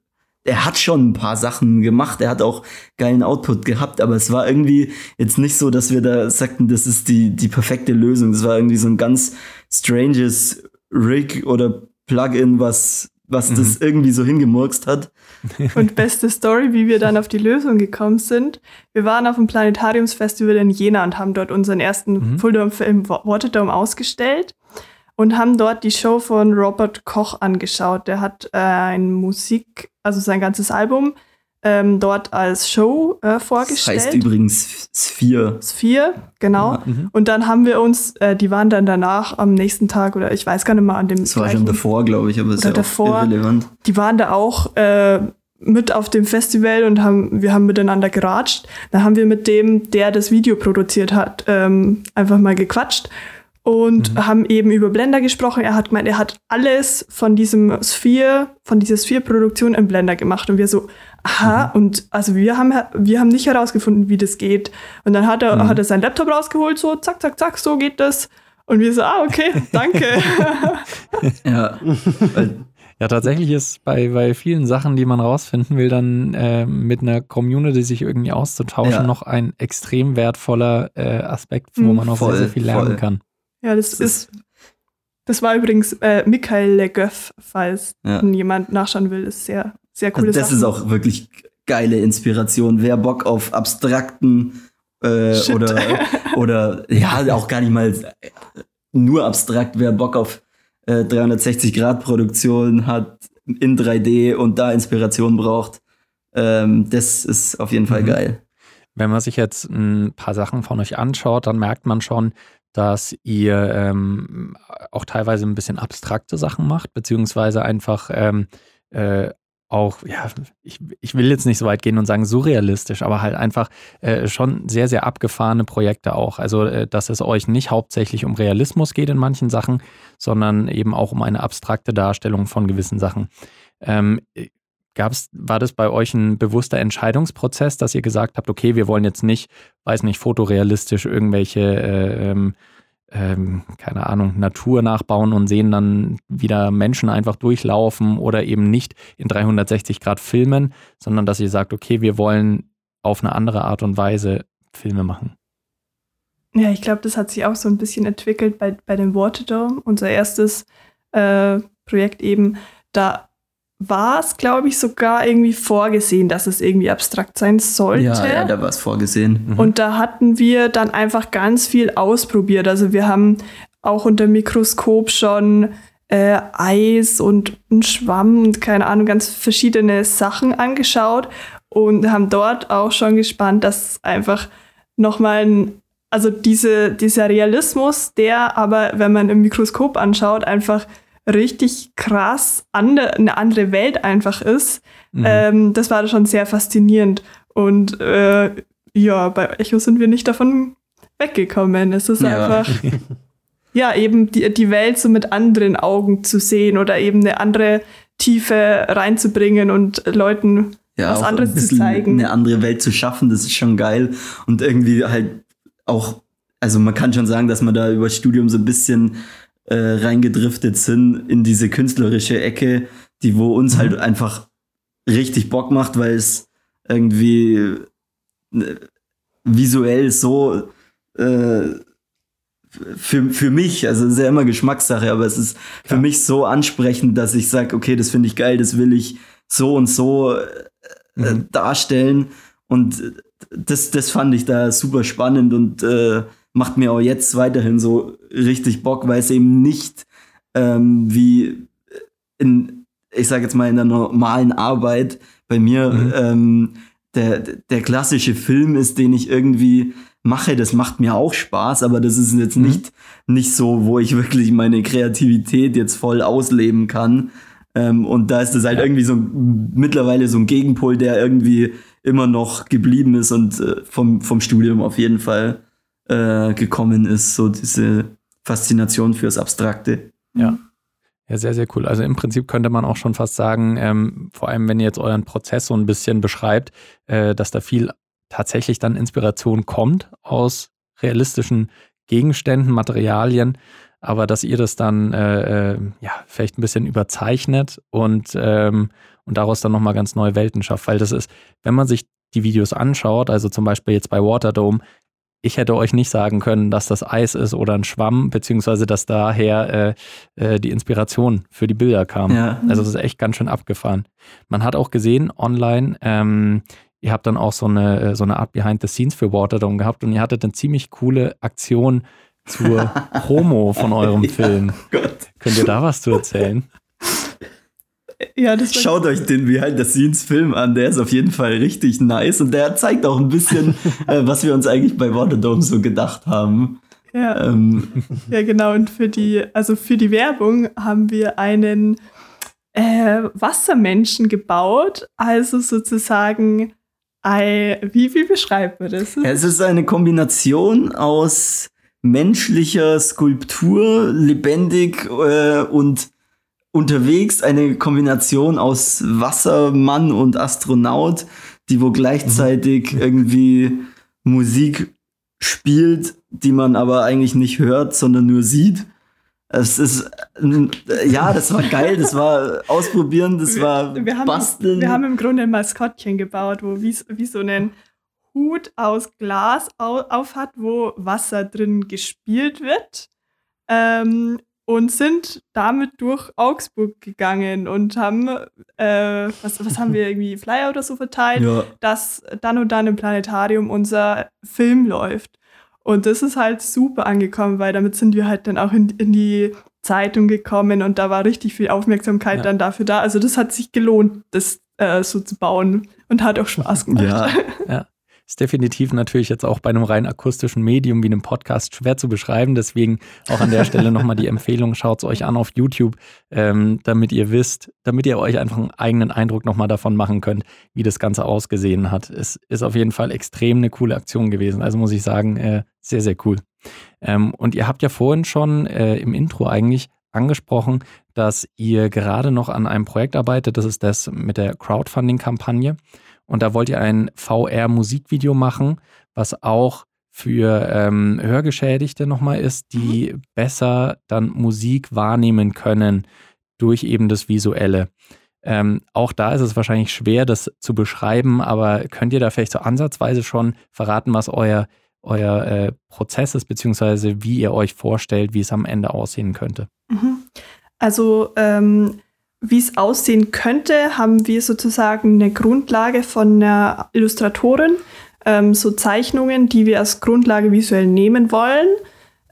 Er hat schon ein paar Sachen gemacht, er hat auch geilen Output gehabt, aber es war irgendwie jetzt nicht so, dass wir da sagten, das ist die, die perfekte Lösung. Das war irgendwie so ein ganz stranges Rig oder Plugin, was, was Mhm. das irgendwie so hingemurkst hat. [LAUGHS] Und beste Story, wie wir dann auf die Lösung gekommen sind. Wir waren auf dem Planetariumsfestival in Jena und haben dort unseren ersten Mhm. Fulldome-Film Wa- Waterdome ausgestellt und haben dort die Show von Robert Koch angeschaut. Der hat äh, ein Musik, also sein ganzes Album, ähm, dort als Show äh, Das vorgestellt. heißt übrigens Sphere. Sphere, genau. Ja, Mhm. Und dann haben wir uns, äh, die waren dann danach am nächsten Tag oder ich weiß gar nicht mal an dem Das war schon davor, glaube ich, aber ist ja auch davor. irrelevant. die waren da auch äh, mit auf dem Festival und haben, wir haben miteinander geratscht. Dann haben wir mit dem, der das Video produziert hat, ähm, einfach mal gequatscht und Mhm. haben eben über Blender gesprochen. Er hat gemeint, er hat alles von diesem Sphere, von dieser Sphere-Produktion im Blender gemacht. Und wir so, aha, und also wir haben, wir haben nicht herausgefunden, wie das geht. Und dann hat er, Mhm. hat er seinen Laptop rausgeholt, so zack, zack, zack, so geht das. Und wir so, ah, okay, danke. [LAUGHS] Ja, Ja, tatsächlich ist bei, bei vielen Sachen, die man rausfinden will, dann äh, mit einer Community sich irgendwie auszutauschen, Ja. noch ein extrem wertvoller äh, Aspekt, wo Mhm. man auch Voll, sehr, sehr viel lernen voll. kann. Ja, das, Das ist, das war übrigens äh, Michael Legöff, falls Ja. jemand nachschauen will, ist sehr, sehr coole Also das Sachen. ist auch wirklich geile Inspiration. Wer Bock auf abstrakten äh, oder, oder ja, auch gar nicht mal nur abstrakt, wer Bock auf äh, 360-Grad-Produktion hat in 3D und da Inspiration braucht, ähm, das ist auf jeden Fall Mhm. geil. Wenn man sich jetzt ein paar Sachen von euch anschaut, dann merkt man schon, dass ihr ähm, auch teilweise ein bisschen abstrakte Sachen macht, beziehungsweise einfach ähm, äh, auch, ja, ich, ich will jetzt nicht so weit gehen und sagen surrealistisch, aber halt einfach äh, schon sehr, sehr abgefahrene Projekte auch. Also, äh, dass es euch nicht hauptsächlich um Realismus geht in manchen Sachen, sondern eben auch um eine abstrakte Darstellung von gewissen Sachen. Ähm, Gab's, war das bei euch ein bewusster Entscheidungsprozess, dass ihr gesagt habt, okay, wir wollen jetzt nicht, weiß nicht, fotorealistisch irgendwelche, äh, ähm, ähm, keine Ahnung, Natur nachbauen und sehen dann wieder Menschen einfach durchlaufen oder eben nicht in 360 Grad filmen, sondern dass ihr sagt, okay, wir wollen auf eine andere Art und Weise Filme machen. Ja, ich glaube, das hat sich auch so ein bisschen entwickelt bei, bei dem Waterdome, unser erstes äh, Projekt eben. Da war es, glaube ich, sogar irgendwie vorgesehen, dass es irgendwie abstrakt sein sollte. Ja, ja, da war es vorgesehen. Mhm. Und da hatten wir dann einfach ganz viel ausprobiert. Also wir haben auch unter Mikroskop schon äh, Eis und ein Schwamm und keine Ahnung, ganz verschiedene Sachen angeschaut und haben dort auch schon gespannt, dass einfach nochmal ein, also diese, dieser Realismus, der aber, wenn man im Mikroskop anschaut, einfach richtig krass ande, eine andere Welt einfach ist. Mhm. Ähm, das war schon sehr faszinierend. Und äh, ja, bei Echo sind wir nicht davon weggekommen. Es ist ja. einfach [LAUGHS] ja, eben die, die Welt so mit anderen Augen zu sehen oder eben eine andere Tiefe reinzubringen und Leuten ja, was anderes zu zeigen. Eine andere Welt zu schaffen, das ist schon geil. Und irgendwie halt auch, also man kann schon sagen, dass man da über Studium so ein bisschen äh, reingedriftet sind in diese künstlerische Ecke, die wo uns halt mhm. halt einfach richtig Bock macht, weil es irgendwie äh, visuell so äh, für, für mich, also es ist ja immer Geschmackssache, aber es ist für ja. mich so ansprechend, dass ich sage, okay, das finde ich geil, das will ich so und so äh, mhm. darstellen. Und das, das fand ich da super spannend und äh, macht mir auch jetzt weiterhin so richtig Bock, weil es eben nicht ähm, wie in, ich sage jetzt mal, in der normalen Arbeit bei mir mhm. ähm, der, der klassische Film ist, den ich irgendwie mache, das macht mir auch Spaß, aber das ist jetzt mhm. nicht, nicht so, wo ich wirklich meine Kreativität jetzt voll ausleben kann. Ähm, und da ist das halt ja. irgendwie so mittlerweile so ein Gegenpol, der irgendwie immer noch geblieben ist und äh, vom, vom Studium auf jeden Fall äh, gekommen ist, so diese Faszination fürs Abstrakte. Ja. Ja, sehr, sehr cool. Also im Prinzip könnte man auch schon fast sagen, ähm, vor allem wenn ihr jetzt euren Prozess so ein bisschen beschreibt, äh, dass da viel tatsächlich dann Inspiration kommt aus realistischen Gegenständen, Materialien, aber dass ihr das dann äh, äh, ja vielleicht ein bisschen überzeichnet und ähm, und daraus dann nochmal ganz neue Welten schafft, weil das ist, wenn man sich die Videos anschaut, also zum Beispiel jetzt bei Waterdome, ich hätte euch nicht sagen können, dass das Eis ist oder ein Schwamm, beziehungsweise dass daher äh, äh, die Inspiration für die Bilder kam. Ja. Also das ist echt ganz schön abgefahren. Man hat auch gesehen online, ähm, ihr habt dann auch so eine, äh, so eine Art Behind the Scenes für Waterdome gehabt und ihr hattet eine ziemlich coole Aktion zur [LAUGHS] Promo von eurem Film. Gott. Könnt ihr da was zu erzählen? [LAUGHS] Ja, das Schaut euch den Behind the Scenes Film an, der ist auf jeden Fall richtig nice und der zeigt auch ein bisschen, [LAUGHS] äh, was wir uns eigentlich bei Waterdome so gedacht haben. Ja. Ähm. ja, genau. Und für die, also für die Werbung haben wir einen äh, Wassermenschen gebaut, also sozusagen wie, wie beschreibt man das? Es ist eine Kombination aus menschlicher Skulptur, lebendig äh, und unterwegs, eine Kombination aus Wassermann und Astronaut, die wo gleichzeitig mhm. irgendwie Musik spielt, die man aber eigentlich nicht hört, sondern nur sieht. Es ist, ja, das war geil, das war ausprobieren, das war wir haben, basteln. Wir haben im Grunde ein Maskottchen gebaut, wo wie, wie so einen Hut aus Glas auf, auf hat, wo Wasser drin gespielt wird. Ähm, und sind damit durch Augsburg gegangen und haben, äh, was, was haben wir [LAUGHS] irgendwie, Flyer oder so verteilt, ja. dass dann und dann im Planetarium unser Film läuft. Und das ist halt super angekommen, weil damit sind wir halt dann auch in, in die Zeitung gekommen und da war richtig viel Aufmerksamkeit ja. dann dafür da. Also das hat sich gelohnt, das äh, so zu bauen und hat auch Spaß [LAUGHS] gemacht. Ja, ja. Ist definitiv natürlich jetzt auch bei einem rein akustischen Medium wie einem Podcast schwer zu beschreiben. Deswegen auch an der Stelle nochmal die Empfehlung, schaut es euch an auf YouTube, ähm, damit ihr wisst, damit ihr euch einfach einen eigenen Eindruck nochmal davon machen könnt, wie das Ganze ausgesehen hat. Es ist auf jeden Fall extrem eine coole Aktion gewesen. Also muss ich sagen, äh, sehr, sehr cool. Ähm, und ihr habt ja vorhin schon äh, im Intro eigentlich angesprochen, dass ihr gerade noch an einem Projekt arbeitet. Das ist das mit der Crowdfunding-Kampagne. Und da wollt ihr ein VR-Musikvideo machen, was auch für ähm, Hörgeschädigte nochmal ist, die mhm. besser dann Musik wahrnehmen können durch eben das Visuelle. Ähm, auch da ist es wahrscheinlich schwer, das zu beschreiben, aber könnt ihr da vielleicht so ansatzweise schon verraten, was euer, euer äh, Prozess ist, beziehungsweise wie ihr euch vorstellt, wie es am Ende aussehen könnte? Mhm. Also ähm, wie es aussehen könnte, haben wir sozusagen eine Grundlage von einer Illustratorin, ähm, so Zeichnungen, die wir als Grundlage visuell nehmen wollen.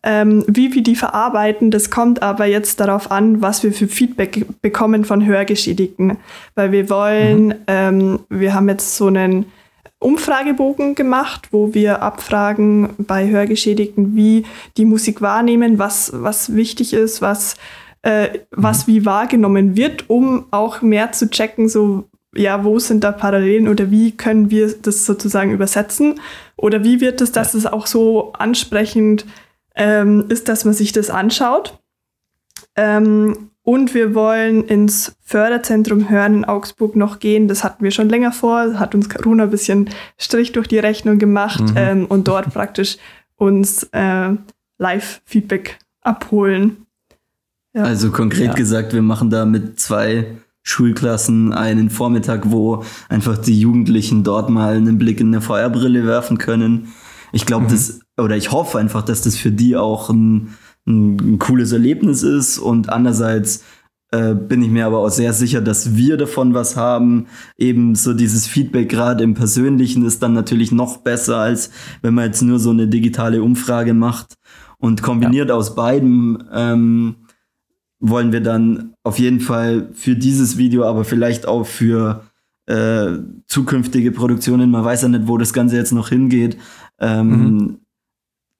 Ähm, wie wir die verarbeiten, das kommt aber jetzt darauf an, was wir für Feedback bekommen von Hörgeschädigten. Weil wir wollen, mhm. ähm, wir haben jetzt so einen Umfragebogen gemacht, wo wir abfragen bei Hörgeschädigten, wie die Musik wahrnehmen, was, was wichtig ist, was, äh, mhm. was wie wahrgenommen wird, um auch mehr zu checken, so ja, wo sind da Parallelen oder wie können wir das sozusagen übersetzen? Oder wie wird es, dass es auch so ansprechend ähm, ist, dass man sich das anschaut? Ähm, und wir wollen ins Förderzentrum Hören in Augsburg noch gehen. Das hatten wir schon länger vor, hat uns Corona ein bisschen Strich durch die Rechnung gemacht mhm. ähm, und dort praktisch uns äh, Live-Feedback abholen. Ja. Also konkret ja. gesagt, wir machen da mit zwei Schulklassen einen Vormittag, wo einfach die Jugendlichen dort mal einen Blick in eine VR-Brille werfen können. Ich glaube, mhm. das, oder ich hoffe einfach, dass das für die auch ein, ein, cooles Erlebnis ist und andererseits äh, bin ich mir aber auch sehr sicher, dass wir davon was haben. Eben so dieses Feedback gerade im Persönlichen ist dann natürlich noch besser, als wenn man jetzt nur so eine digitale Umfrage macht. Und kombiniert ja. aus beidem ähm, wollen wir dann auf jeden Fall für dieses Video, aber vielleicht auch für äh, zukünftige Produktionen, man weiß ja nicht, wo das Ganze jetzt noch hingeht, ähm, mhm.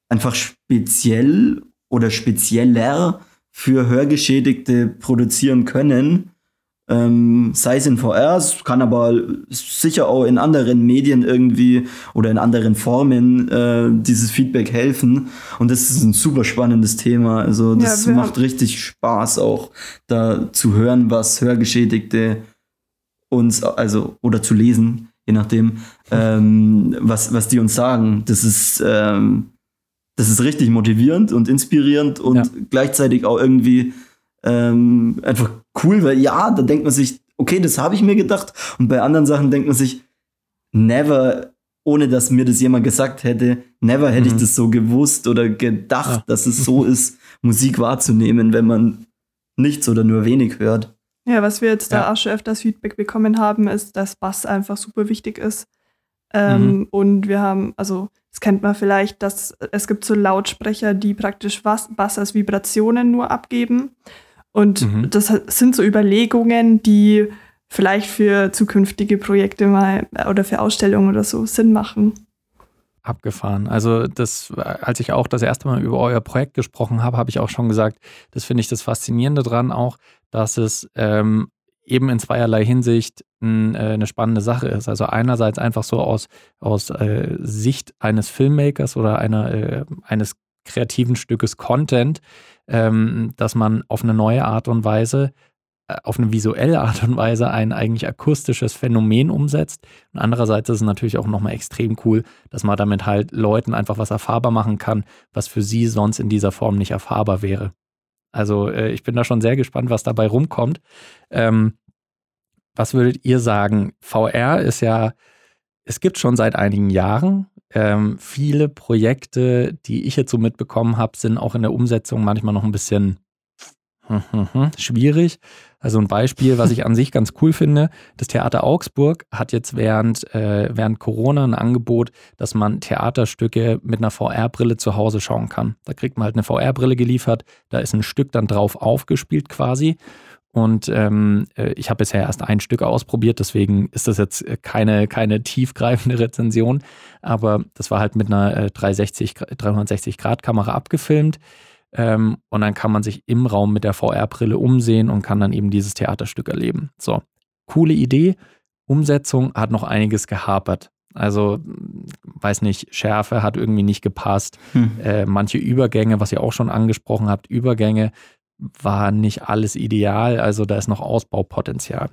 einfach speziell oder spezieller für Hörgeschädigte produzieren können, ähm, sei es in VR, es kann aber sicher auch in anderen Medien irgendwie oder in anderen Formen äh, dieses Feedback helfen. Und das ist ein super spannendes Thema. Also das ja, macht richtig Spaß auch, da zu hören, was Hörgeschädigte uns, also oder zu lesen, je nachdem, [LAUGHS] ähm, was, was die uns sagen. Das ist, ähm, das ist richtig motivierend und inspirierend und ja. gleichzeitig auch irgendwie ähm, einfach cool, weil ja, da denkt man sich, okay, das habe ich mir gedacht. Und bei anderen Sachen denkt man sich, never, ohne dass mir das jemand gesagt hätte, never hätte mhm. ich das so gewusst oder gedacht, ja. dass es so [LAUGHS] ist, Musik wahrzunehmen, wenn man nichts oder nur wenig hört. Ja, was wir jetzt ja. da auch schon öfters Feedback bekommen haben, ist, dass Bass einfach super wichtig ist. Ähm, mhm. Und wir haben, also das kennt man vielleicht, dass es gibt so Lautsprecher, die praktisch Bass, Bass als Vibrationen nur abgeben. Und mhm. das sind so Überlegungen, die vielleicht für zukünftige Projekte mal oder für Ausstellungen oder so Sinn machen. Abgefahren. Also das, als ich auch das erste Mal über euer Projekt gesprochen habe, habe ich auch schon gesagt, das finde ich das Faszinierende dran auch, dass es ähm, eben in zweierlei Hinsicht ein, äh, eine spannende Sache ist. Also einerseits einfach so aus, aus äh, Sicht eines Filmmakers oder einer, äh, eines kreativen Stückes Content, ähm, dass man auf eine neue Art und Weise, äh, auf eine visuelle Art und Weise ein eigentlich akustisches Phänomen umsetzt. Und andererseits ist es natürlich auch nochmal extrem cool, dass man damit halt Leuten einfach was erfahrbar machen kann, was für sie sonst in dieser Form nicht erfahrbar wäre. Also äh, ich bin da schon sehr gespannt, was dabei rumkommt. Ähm, was würdet ihr sagen? VR ist ja, es gibt schon seit einigen Jahren. Ähm, viele Projekte, die ich jetzt so mitbekommen habe, sind auch in der Umsetzung manchmal noch ein bisschen [LAUGHS] schwierig. Also ein Beispiel, was ich an sich ganz cool finde, das Theater Augsburg hat jetzt während, äh, während Corona ein Angebot, dass man Theaterstücke mit einer VR-Brille zu Hause schauen kann. Da kriegt man halt eine VR-Brille geliefert, da ist ein Stück dann drauf aufgespielt quasi und ähm, äh, ich habe bisher erst ein Stück ausprobiert, deswegen ist das jetzt keine, keine tiefgreifende [LAUGHS] Rezension. Aber das war halt mit einer 360, äh, 360-Grad-Kamera abgefilmt. Ähm, und dann kann man sich im Raum mit der VR-Brille umsehen und kann dann eben dieses Theaterstück erleben. So, coole Idee. Umsetzung hat noch einiges gehapert. Also, weiß nicht, Schärfe hat irgendwie nicht gepasst. Hm. Äh, manche Übergänge, was ihr auch schon angesprochen habt, Übergänge war nicht alles ideal, also da ist noch Ausbaupotenzial.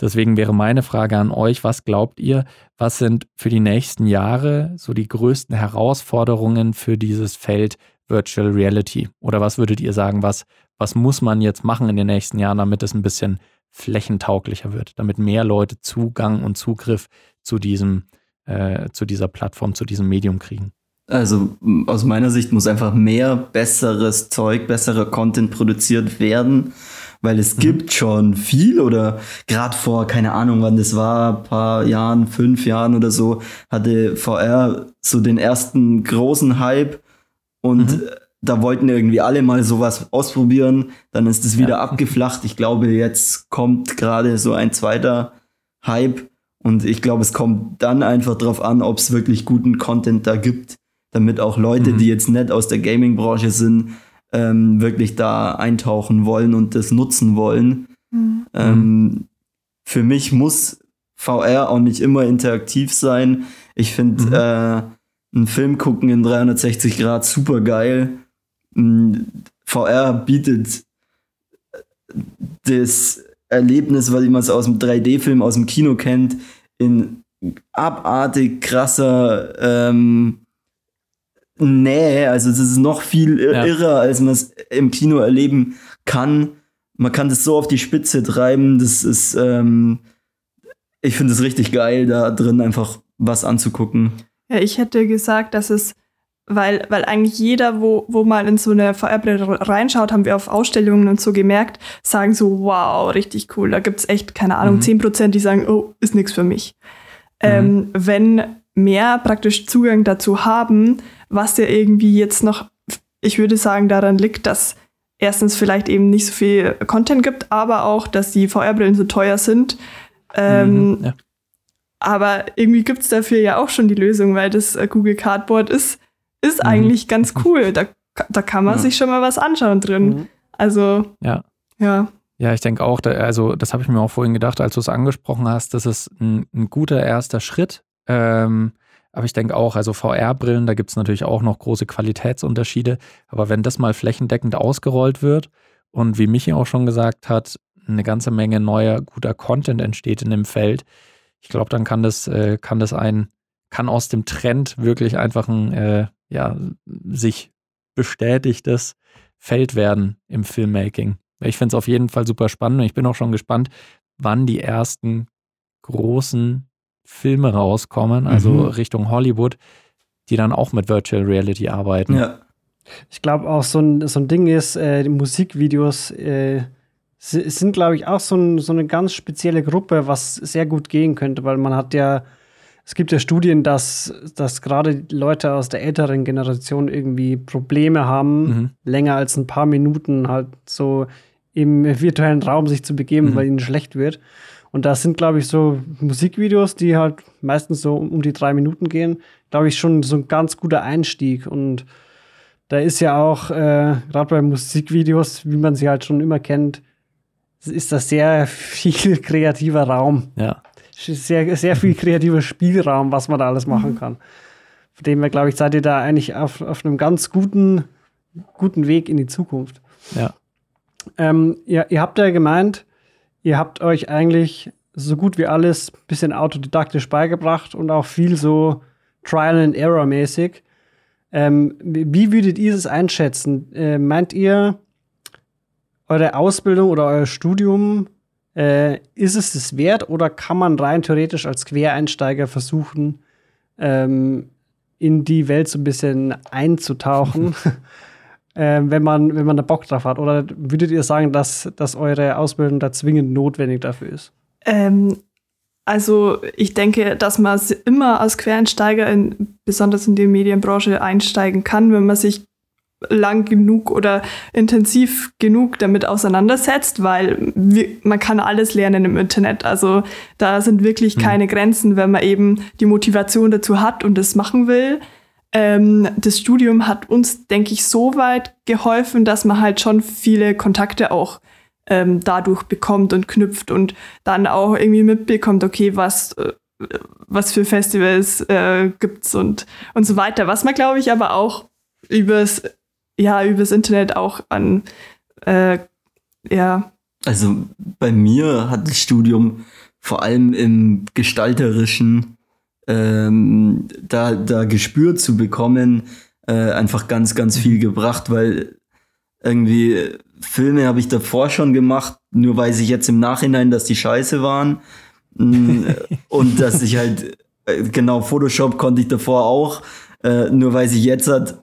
Deswegen wäre meine Frage an euch, was glaubt ihr, was sind für die nächsten Jahre so die größten Herausforderungen für dieses Feld Virtual Reality? Oder was würdet ihr sagen, was, was muss man jetzt machen in den nächsten Jahren, damit es ein bisschen flächentauglicher wird, damit mehr Leute Zugang und Zugriff zu diesem, äh, zu dieser Plattform, zu diesem Medium kriegen? Also aus meiner Sicht muss einfach mehr besseres Zeug, besserer Content produziert werden, weil es mhm. gibt schon viel oder gerade vor, keine Ahnung wann das war, paar Jahren, fünf Jahren oder so, hatte VR so den ersten großen Hype und mhm. da wollten irgendwie alle mal sowas ausprobieren, dann ist es wieder Ja. abgeflacht. Ich glaube, jetzt kommt gerade so ein zweiter Hype und ich glaube, es kommt dann einfach drauf an, ob es wirklich guten Content da gibt, damit auch Leute, Mhm. die jetzt nicht aus der Gaming-Branche sind, ähm, wirklich da eintauchen wollen und das nutzen wollen. Mhm. Ähm, für mich muss VR auch nicht immer interaktiv sein. Ich finde Mhm. äh, einen Film gucken in 360 Grad super geil. VR bietet das Erlebnis, was man es aus dem 3D-Film aus dem Kino kennt, in abartig krasser ähm, Nähe. Also es ist noch viel ir- Ja. irrer, als man es im Kino erleben kann. Man kann das so auf die Spitze treiben. Das ist, ähm, ich finde es richtig geil, da drin einfach was anzugucken. Ja, ich hätte gesagt, dass es, weil, weil eigentlich jeder, wo, wo mal in so eine VR-Brille reinschaut, haben wir auf Ausstellungen und so gemerkt, sagen so, wow, richtig cool. Da gibt's echt, keine Ahnung, Mhm. 10%, die sagen, oh, ist nichts für mich. Ähm, wenn mehr praktisch Zugang dazu haben, was ja irgendwie jetzt noch, ich würde sagen, daran liegt, dass erstens vielleicht eben nicht so viel Content gibt, aber auch, dass die VR-Brillen so teuer sind. Ähm, Mhm, ja. aber irgendwie gibt es dafür ja auch schon die Lösung, weil das äh, Google Cardboard ist, ist Mhm. eigentlich ganz [LAUGHS] cool. Da, da kann man Ja. sich schon mal was anschauen drin. Mhm. Also, Ja. ja. Ja, ich denke auch, da, also das habe ich mir auch vorhin gedacht, als du es angesprochen hast, das ist ein, ein guter erster Schritt. Ähm, aber ich denke auch, also VR-Brillen, da gibt es natürlich auch noch große Qualitätsunterschiede. Aber wenn das mal flächendeckend ausgerollt wird und wie Michi auch schon gesagt hat, eine ganze Menge neuer, guter Content entsteht in dem Feld, ich glaube, dann kann das, äh, kann das ein, kann aus dem Trend wirklich einfach ein, äh, ja, sich bestätigtes Feld werden im Filmmaking. Ich finde es auf jeden Fall super spannend und ich bin auch schon gespannt, wann die ersten großen Filme rauskommen, also Mhm. Richtung Hollywood, die dann auch mit Virtual Reality arbeiten. Ja. Ich glaube auch so ein, so ein Ding ist, äh, die Musikvideos äh, si- sind, glaube ich, auch so, ein, so eine ganz spezielle Gruppe, was sehr gut gehen könnte, weil man hat ja, es gibt ja Studien, dass, dass gerade Leute aus der älteren Generation irgendwie Probleme haben, Mhm. länger als ein paar Minuten halt so im virtuellen Raum sich zu begeben, Mhm. weil ihnen schlecht wird. Und da sind, glaube ich, so Musikvideos, die halt meistens so um um die drei Minuten gehen, glaube ich, schon so ein ganz guter Einstieg. Und da ist ja auch, äh, gerade bei Musikvideos, wie man sie halt schon immer kennt, ist das sehr viel [LAUGHS] kreativer Raum. Ja. Sehr, sehr viel kreativer Spielraum, was man da alles machen kann. Von dem her, glaube ich, seid ihr da eigentlich auf, auf einem ganz guten, guten Weg in die Zukunft. Ja. Ähm, ihr, ihr habt ja gemeint, ihr habt euch eigentlich so gut wie alles ein bisschen autodidaktisch beigebracht und auch viel so Trial and Error mäßig. Ähm, wie würdet ihr es einschätzen? Äh, meint ihr, eure Ausbildung oder euer Studium, äh, ist es das wert oder kann man rein theoretisch als Quereinsteiger versuchen, ähm, in die Welt so ein bisschen einzutauchen, [LAUGHS] äh, wenn, man, wenn man da Bock drauf hat? Oder würdet ihr sagen, dass, dass eure Ausbildung da zwingend notwendig dafür ist? Ähm, also ich denke, dass man immer als Quereinsteiger, in, besonders in die Medienbranche, einsteigen kann, wenn man sich lang genug oder intensiv genug damit auseinandersetzt, weil wir, man kann alles lernen im Internet. Also da sind wirklich keine Grenzen, wenn man eben die Motivation dazu hat und es machen will. Ähm, das Studium hat uns, denke ich, so weit geholfen, dass man halt schon viele Kontakte auch ähm, dadurch bekommt und knüpft und dann auch irgendwie mitbekommt, okay, was, äh, was für Festivals äh, gibt's und, und so weiter. Was man, glaube ich, aber auch übers, ja, übers Internet auch an, äh, ja, Also bei mir hat das Studium vor allem im gestalterischen ähm, da, da Gespür zu bekommen, äh, einfach ganz, ganz viel gebracht, weil irgendwie Filme habe ich davor schon gemacht, nur weiß ich jetzt im Nachhinein, dass die scheiße waren. Mm, [LAUGHS] Und dass ich halt, äh, genau, Photoshop konnte ich davor auch, äh, nur weiß ich jetzt halt,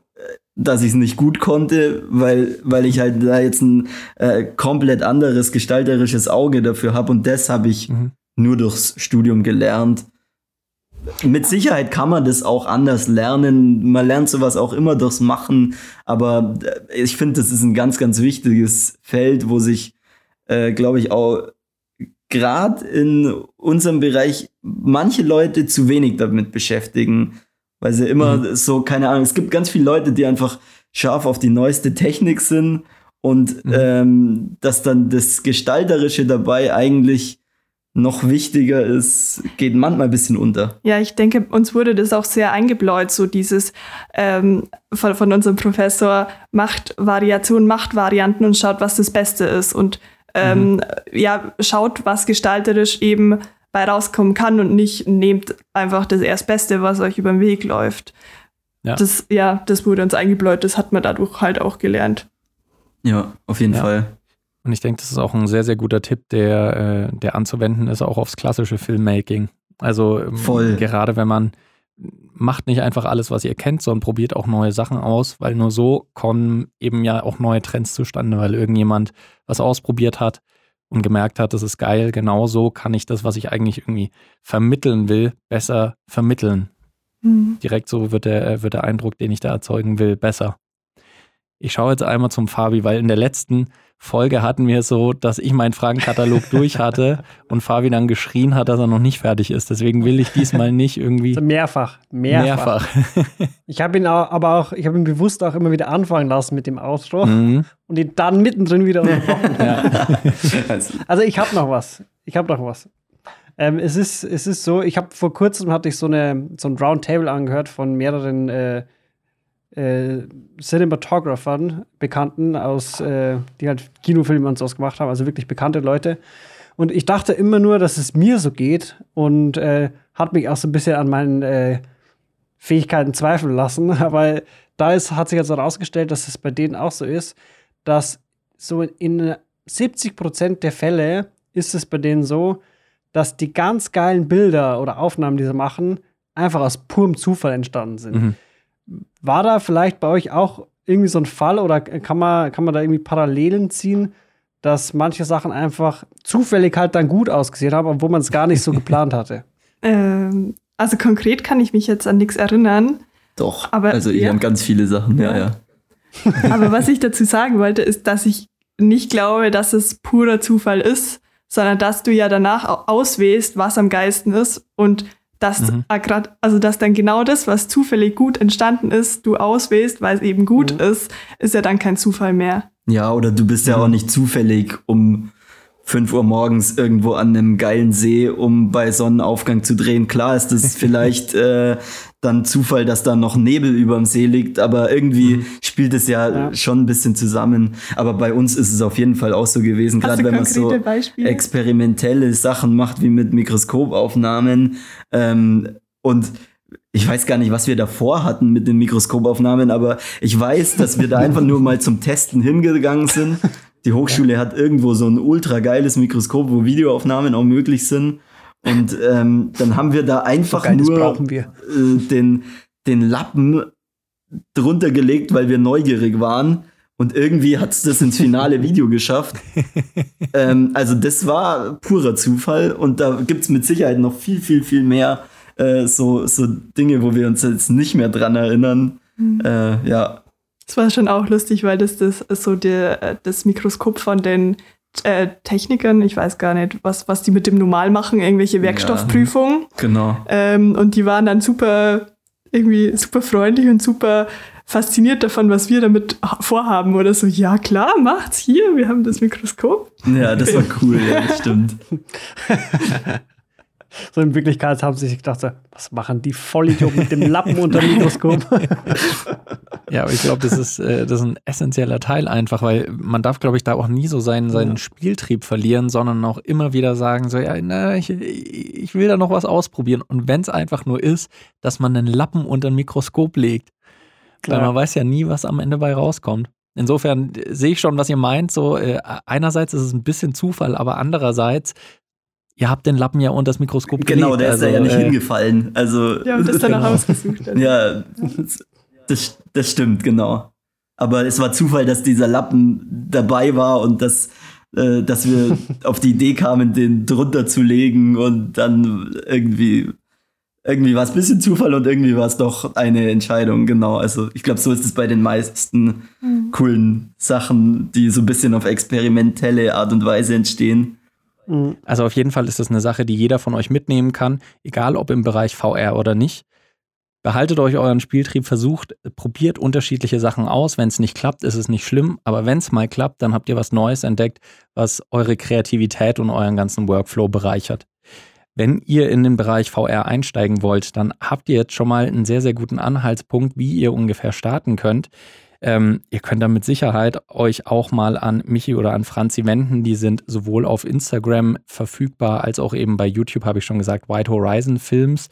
dass ich es nicht gut konnte, weil, weil ich halt da jetzt ein äh, komplett anderes gestalterisches Auge dafür habe und das habe ich Mhm. nur durchs Studium gelernt. Mit Sicherheit kann man das auch anders lernen. Man lernt sowas auch immer durchs Machen. Aber äh, ich finde, das ist ein ganz, ganz wichtiges Feld, wo sich, äh, glaube ich, auch gerade in unserem Bereich manche Leute zu wenig damit beschäftigen. Weil sie immer mhm. so, keine Ahnung, es gibt ganz viele Leute, die einfach scharf auf die neueste Technik sind und mhm. ähm, dass dann das Gestalterische dabei eigentlich noch wichtiger ist, geht manchmal ein bisschen unter. Ja, ich denke, uns wurde das auch sehr eingebläut, so dieses ähm, von, von unserem Professor, macht Variationen, macht Varianten und schaut, was das Beste ist. Und ähm, mhm. ja, schaut, was gestalterisch eben bei rauskommen kann und nicht nehmt einfach das Erstbeste, was euch über den Weg läuft. Ja. Das, ja, das wurde uns eingebläut, das hat man dadurch halt auch gelernt. Ja, auf jeden ja. Fall. Und ich denke, das ist auch ein sehr, sehr guter Tipp, der, äh, der anzuwenden ist, auch aufs klassische Filmmaking. Also ähm, Voll. gerade wenn man macht nicht einfach alles, was ihr kennt, sondern probiert auch neue Sachen aus, weil nur so kommen eben ja auch neue Trends zustande, weil irgendjemand was ausprobiert hat und gemerkt hat, das ist geil, genau so kann ich das, was ich eigentlich irgendwie vermitteln will, besser vermitteln. Mhm. Direkt so wird der, wird der Eindruck, den ich da erzeugen will, besser. Ich schaue jetzt einmal zum Fabi, weil in der letzten Folge hatten wir es so, dass ich meinen Fragenkatalog [LAUGHS] durch hatte und Fabi dann geschrien hat, dass er noch nicht fertig ist. Deswegen will ich diesmal nicht irgendwie. Also mehrfach, mehrfach. mehrfach. [LAUGHS] ich habe ihn auch, aber auch, ich habe ihn bewusst auch immer wieder anfangen lassen mit dem Outro mhm. und ihn dann mittendrin wieder [LAUGHS] unterbrochen. ja. Also ich habe noch was. Ich habe noch was. Ähm, es, ist, es ist so, ich habe vor kurzem hatte ich so, eine, so ein Roundtable angehört von mehreren äh, äh, Cinematographern, Bekannten aus, äh, die halt Kinofilme und sowas gemacht haben, also wirklich bekannte Leute. Und ich dachte immer nur, dass es mir so geht und äh, hat mich auch so ein bisschen an meinen äh, Fähigkeiten zweifeln lassen. [LAUGHS] Aber da ist, hat sich jetzt herausgestellt, dass es bei denen auch so ist, dass so in 70 Prozent der Fälle ist es bei denen so, dass die ganz geilen Bilder oder Aufnahmen, die sie machen, einfach aus purem Zufall entstanden sind. Mhm. War da vielleicht bei euch auch irgendwie so ein Fall oder kann man, kann man da irgendwie Parallelen ziehen, dass manche Sachen einfach zufällig halt dann gut ausgesehen haben, obwohl man es gar nicht so geplant hatte? [LAUGHS] Ähm, also konkret kann ich mich jetzt an nichts erinnern. Doch, aber, also ich ja. an ganz viele Sachen, ja, ja. [LAUGHS] aber was ich dazu sagen wollte, ist, dass ich nicht glaube, dass es purer Zufall ist, sondern dass du ja danach auswählst, was am geilsten ist und dass mhm. grad, also dass dann genau das, was zufällig gut entstanden ist, du auswählst, weil es eben gut mhm. ist, ist ja dann kein Zufall mehr. Ja, oder du bist ja auch nicht zufällig um 5 Uhr morgens irgendwo an einem geilen See, um bei Sonnenaufgang zu drehen. Klar ist es [LAUGHS] vielleicht äh, dann Zufall, dass da noch Nebel über dem See liegt, aber irgendwie mhm. spielt es ja, ja, schon ein bisschen zusammen. Aber bei uns ist es auf jeden Fall auch so gewesen, gerade wenn man so Beispiele? experimentelle Sachen macht, wie mit Mikroskopaufnahmen. Ähm, und ich weiß gar nicht, was wir davor hatten mit den Mikroskopaufnahmen, aber ich weiß, dass wir da einfach nur mal zum Testen hingegangen sind. Die Hochschule hat irgendwo so ein ultra geiles Mikroskop, wo Videoaufnahmen auch möglich sind. Und ähm, dann haben wir da einfach so nur äh, den, den Lappen drunter gelegt, weil wir neugierig waren. Und irgendwie hat es das ins finale [LAUGHS] Video geschafft. ähm, also das war purer Zufall. Und da gibt es mit Sicherheit noch viel, viel, viel mehr äh, so, so Dinge, wo wir uns jetzt nicht mehr dran erinnern. Mhm. Äh, ja. Das war schon auch lustig, weil das, das so der, das Mikroskop von den äh, Technikern, ich weiß gar nicht, was, was die mit dem normal machen, irgendwelche Werkstoffprüfungen. Ja, genau. Ähm, und die waren dann super, irgendwie super freundlich und super fasziniert davon, was wir damit vorhaben oder so. Ja, klar, macht's hier, wir haben das Mikroskop. Ja, das war cool, ja, das stimmt. [LAUGHS] So in Wirklichkeit haben sie sich gedacht, was machen die Vollidioten mit dem Lappen unter dem Mikroskop? ja, aber ich glaube, das ist, äh, das ist ein essentieller Teil einfach, weil man darf, glaube ich, da auch nie so seinen, seinen ja. Spieltrieb verlieren, sondern auch immer wieder sagen, so, ja, na, ich, ich will da noch was ausprobieren. Und wenn es einfach nur ist, dass man einen Lappen unter ein Mikroskop legt, Klar. weil man weiß ja nie, was am Ende bei rauskommt. Insofern äh, sehe ich schon, was ihr meint. So, äh, einerseits ist es ein bisschen Zufall, aber andererseits ihr habt den Lappen ja unter das Mikroskop gelegt. Genau, der ist also, da ja nicht äh, hingefallen. Also, ja, und das dann [LAUGHS] genau. ausgesucht. Also. Ja, das, das stimmt, genau. Aber es war Zufall, dass dieser Lappen dabei war und dass, äh, dass wir [LAUGHS] auf die Idee kamen, den drunter zu legen und dann irgendwie irgendwie war es ein bisschen Zufall und irgendwie war es doch eine Entscheidung, genau. Also ich glaube, so ist es bei den meisten mhm. coolen Sachen, die so ein bisschen auf experimentelle Art und Weise entstehen. Mhm. Also auf jeden Fall ist das eine Sache, die jeder von euch mitnehmen kann, egal ob im Bereich VR oder nicht. Behaltet euch euren Spieltrieb, versucht, probiert unterschiedliche Sachen aus. Wenn es nicht klappt, ist es nicht schlimm. Aber wenn es mal klappt, dann habt ihr was Neues entdeckt, was eure Kreativität und euren ganzen Workflow bereichert. Wenn ihr in den Bereich VR einsteigen wollt, dann habt ihr jetzt schon mal einen sehr, sehr guten Anhaltspunkt, wie ihr ungefähr starten könnt. Ähm, ihr könnt da mit Sicherheit euch auch mal an Michi oder an Franzi wenden. Die sind sowohl auf Instagram verfügbar als auch eben bei YouTube, habe ich schon gesagt, White Horizon Films.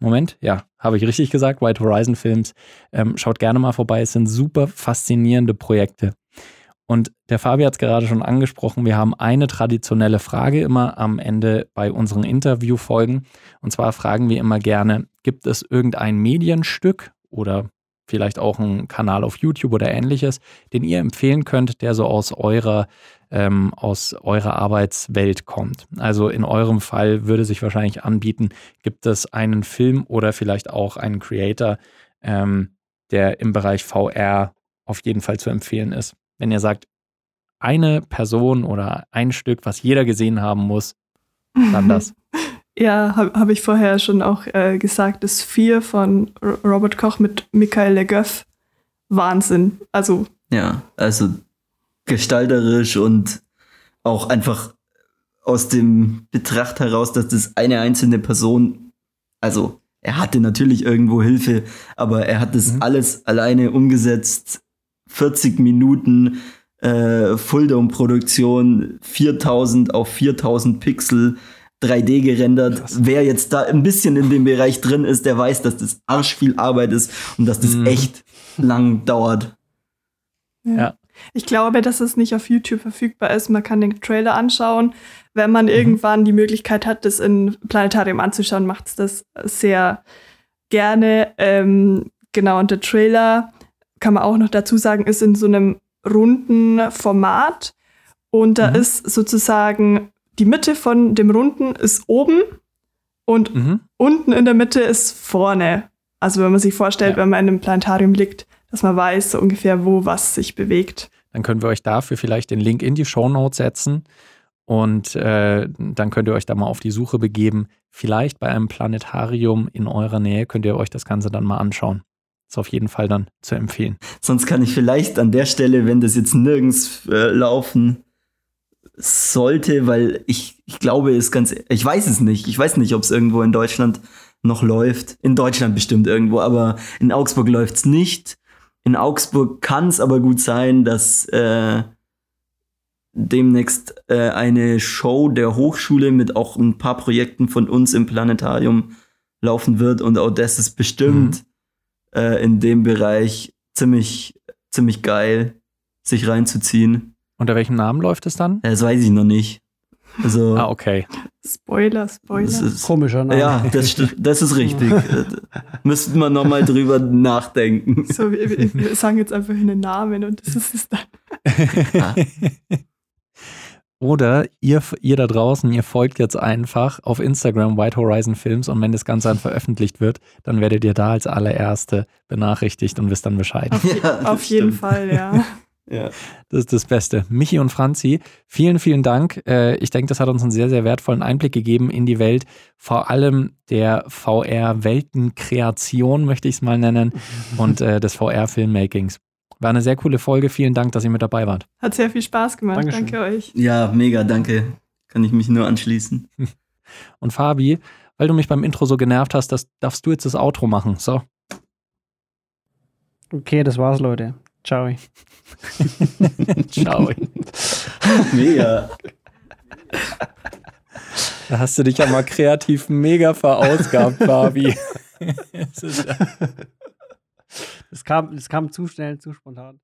Moment, ja, habe ich richtig gesagt, White Horizon Films. Ähm, schaut gerne mal vorbei, es sind super faszinierende Projekte. Und der Fabi hat es gerade schon angesprochen, wir haben eine traditionelle Frage immer am Ende bei unseren Interviewfolgen. Und zwar fragen wir immer gerne, gibt es irgendein Medienstück oder vielleicht auch einen Kanal auf YouTube oder ähnliches, den ihr empfehlen könnt, der so aus eurer, ähm, aus eurer Arbeitswelt kommt. Also in eurem Fall würde sich wahrscheinlich anbieten, gibt es einen Film oder vielleicht auch einen Creator, ähm, der im Bereich VR auf jeden Fall zu empfehlen ist. Wenn ihr sagt, eine Person oder ein Stück, was jeder gesehen haben muss, dann [LAUGHS] das. Ja, habe hab ich vorher schon auch äh, gesagt, das Vier von R Robert Koch mit Michael Legoff. Wahnsinn. Also. Ja, also gestalterisch und auch einfach aus dem Betracht heraus, dass das eine einzelne Person, also er hatte natürlich irgendwo Hilfe, aber er hat das mhm. alles alleine umgesetzt. 40 Minuten äh, Fulldome-Produktion, 4000 auf 4000 Pixel 3D gerendert. Krass. Wer jetzt da ein bisschen in dem Bereich drin ist, der weiß, dass das arsch viel Arbeit ist und dass das mhm. echt lang dauert. Ja. ja. Ich glaube, dass es nicht auf YouTube verfügbar ist. Man kann den Trailer anschauen. Wenn man mhm. irgendwann die Möglichkeit hat, das in Planetarium anzuschauen, macht es das sehr gerne. Ähm, genau, und der Trailer, kann man auch noch dazu sagen, ist in so einem runden Format. Und da mhm. ist sozusagen die Mitte von dem Runden ist oben und mhm. unten in der Mitte ist vorne. Also wenn man sich vorstellt, ja. wenn man in einem Planetarium liegt, dass man weiß so ungefähr, wo was sich bewegt. Dann können wir euch dafür vielleicht den Link in die Show Notes setzen und äh, dann könnt ihr euch da mal auf die Suche begeben. Vielleicht bei einem Planetarium in eurer Nähe könnt ihr euch das Ganze dann mal anschauen. Ist auf jeden Fall dann zu empfehlen. Sonst kann ich vielleicht an der Stelle, wenn das jetzt nirgends äh, laufen sollte, weil ich, ich glaube, ist ganz, ich weiß es nicht. Ich weiß nicht, ob es irgendwo in Deutschland noch läuft. In Deutschland bestimmt irgendwo, aber in Augsburg läuft es nicht. In Augsburg kann es aber gut sein, dass äh, demnächst äh, eine Show der Hochschule mit auch ein paar Projekten von uns im Planetarium laufen wird und auch das ist bestimmt mhm. äh, in dem Bereich ziemlich, ziemlich geil, sich reinzuziehen. Unter welchem Namen läuft es dann? Das weiß ich noch nicht. Also, ah, okay. Spoiler, Spoiler. Ist, Komischer Name. Ja, das, das ist richtig. [LAUGHS] Müssten wir nochmal drüber nachdenken. So, wir, wir, sagen jetzt einfach einen Namen und das ist es dann. [LAUGHS] Oder ihr, ihr da draußen, ihr folgt jetzt einfach auf Instagram White Horizon Films und wenn das Ganze dann veröffentlicht wird, dann werdet ihr da als allererste benachrichtigt und wisst dann Bescheid. Auf, ja, auf jeden Fall, ja. Ja. Das ist das Beste. Michi und Franzi, vielen, vielen Dank. Äh, ich denke, das hat uns einen sehr, sehr wertvollen Einblick gegeben in die Welt, vor allem der VR-Weltenkreation, möchte ich es mal nennen, [LAUGHS] und äh, des VR-Filmmakings. War eine sehr coole Folge. Vielen Dank, dass ihr mit dabei wart. Hat sehr viel Spaß gemacht. Dankeschön. Danke euch. Ja, mega, danke. Kann ich mich nur anschließen. [LAUGHS] Und Fabi, weil du mich beim Intro so genervt hast, das darfst du jetzt das Outro machen. So. Okay, das war's, Leute. Ciao. [LAUGHS] Ciao. Mega. Da hast du dich ja mal kreativ mega verausgabt, Fabi. [LAUGHS] Es kam, kam zu schnell, zu spontan.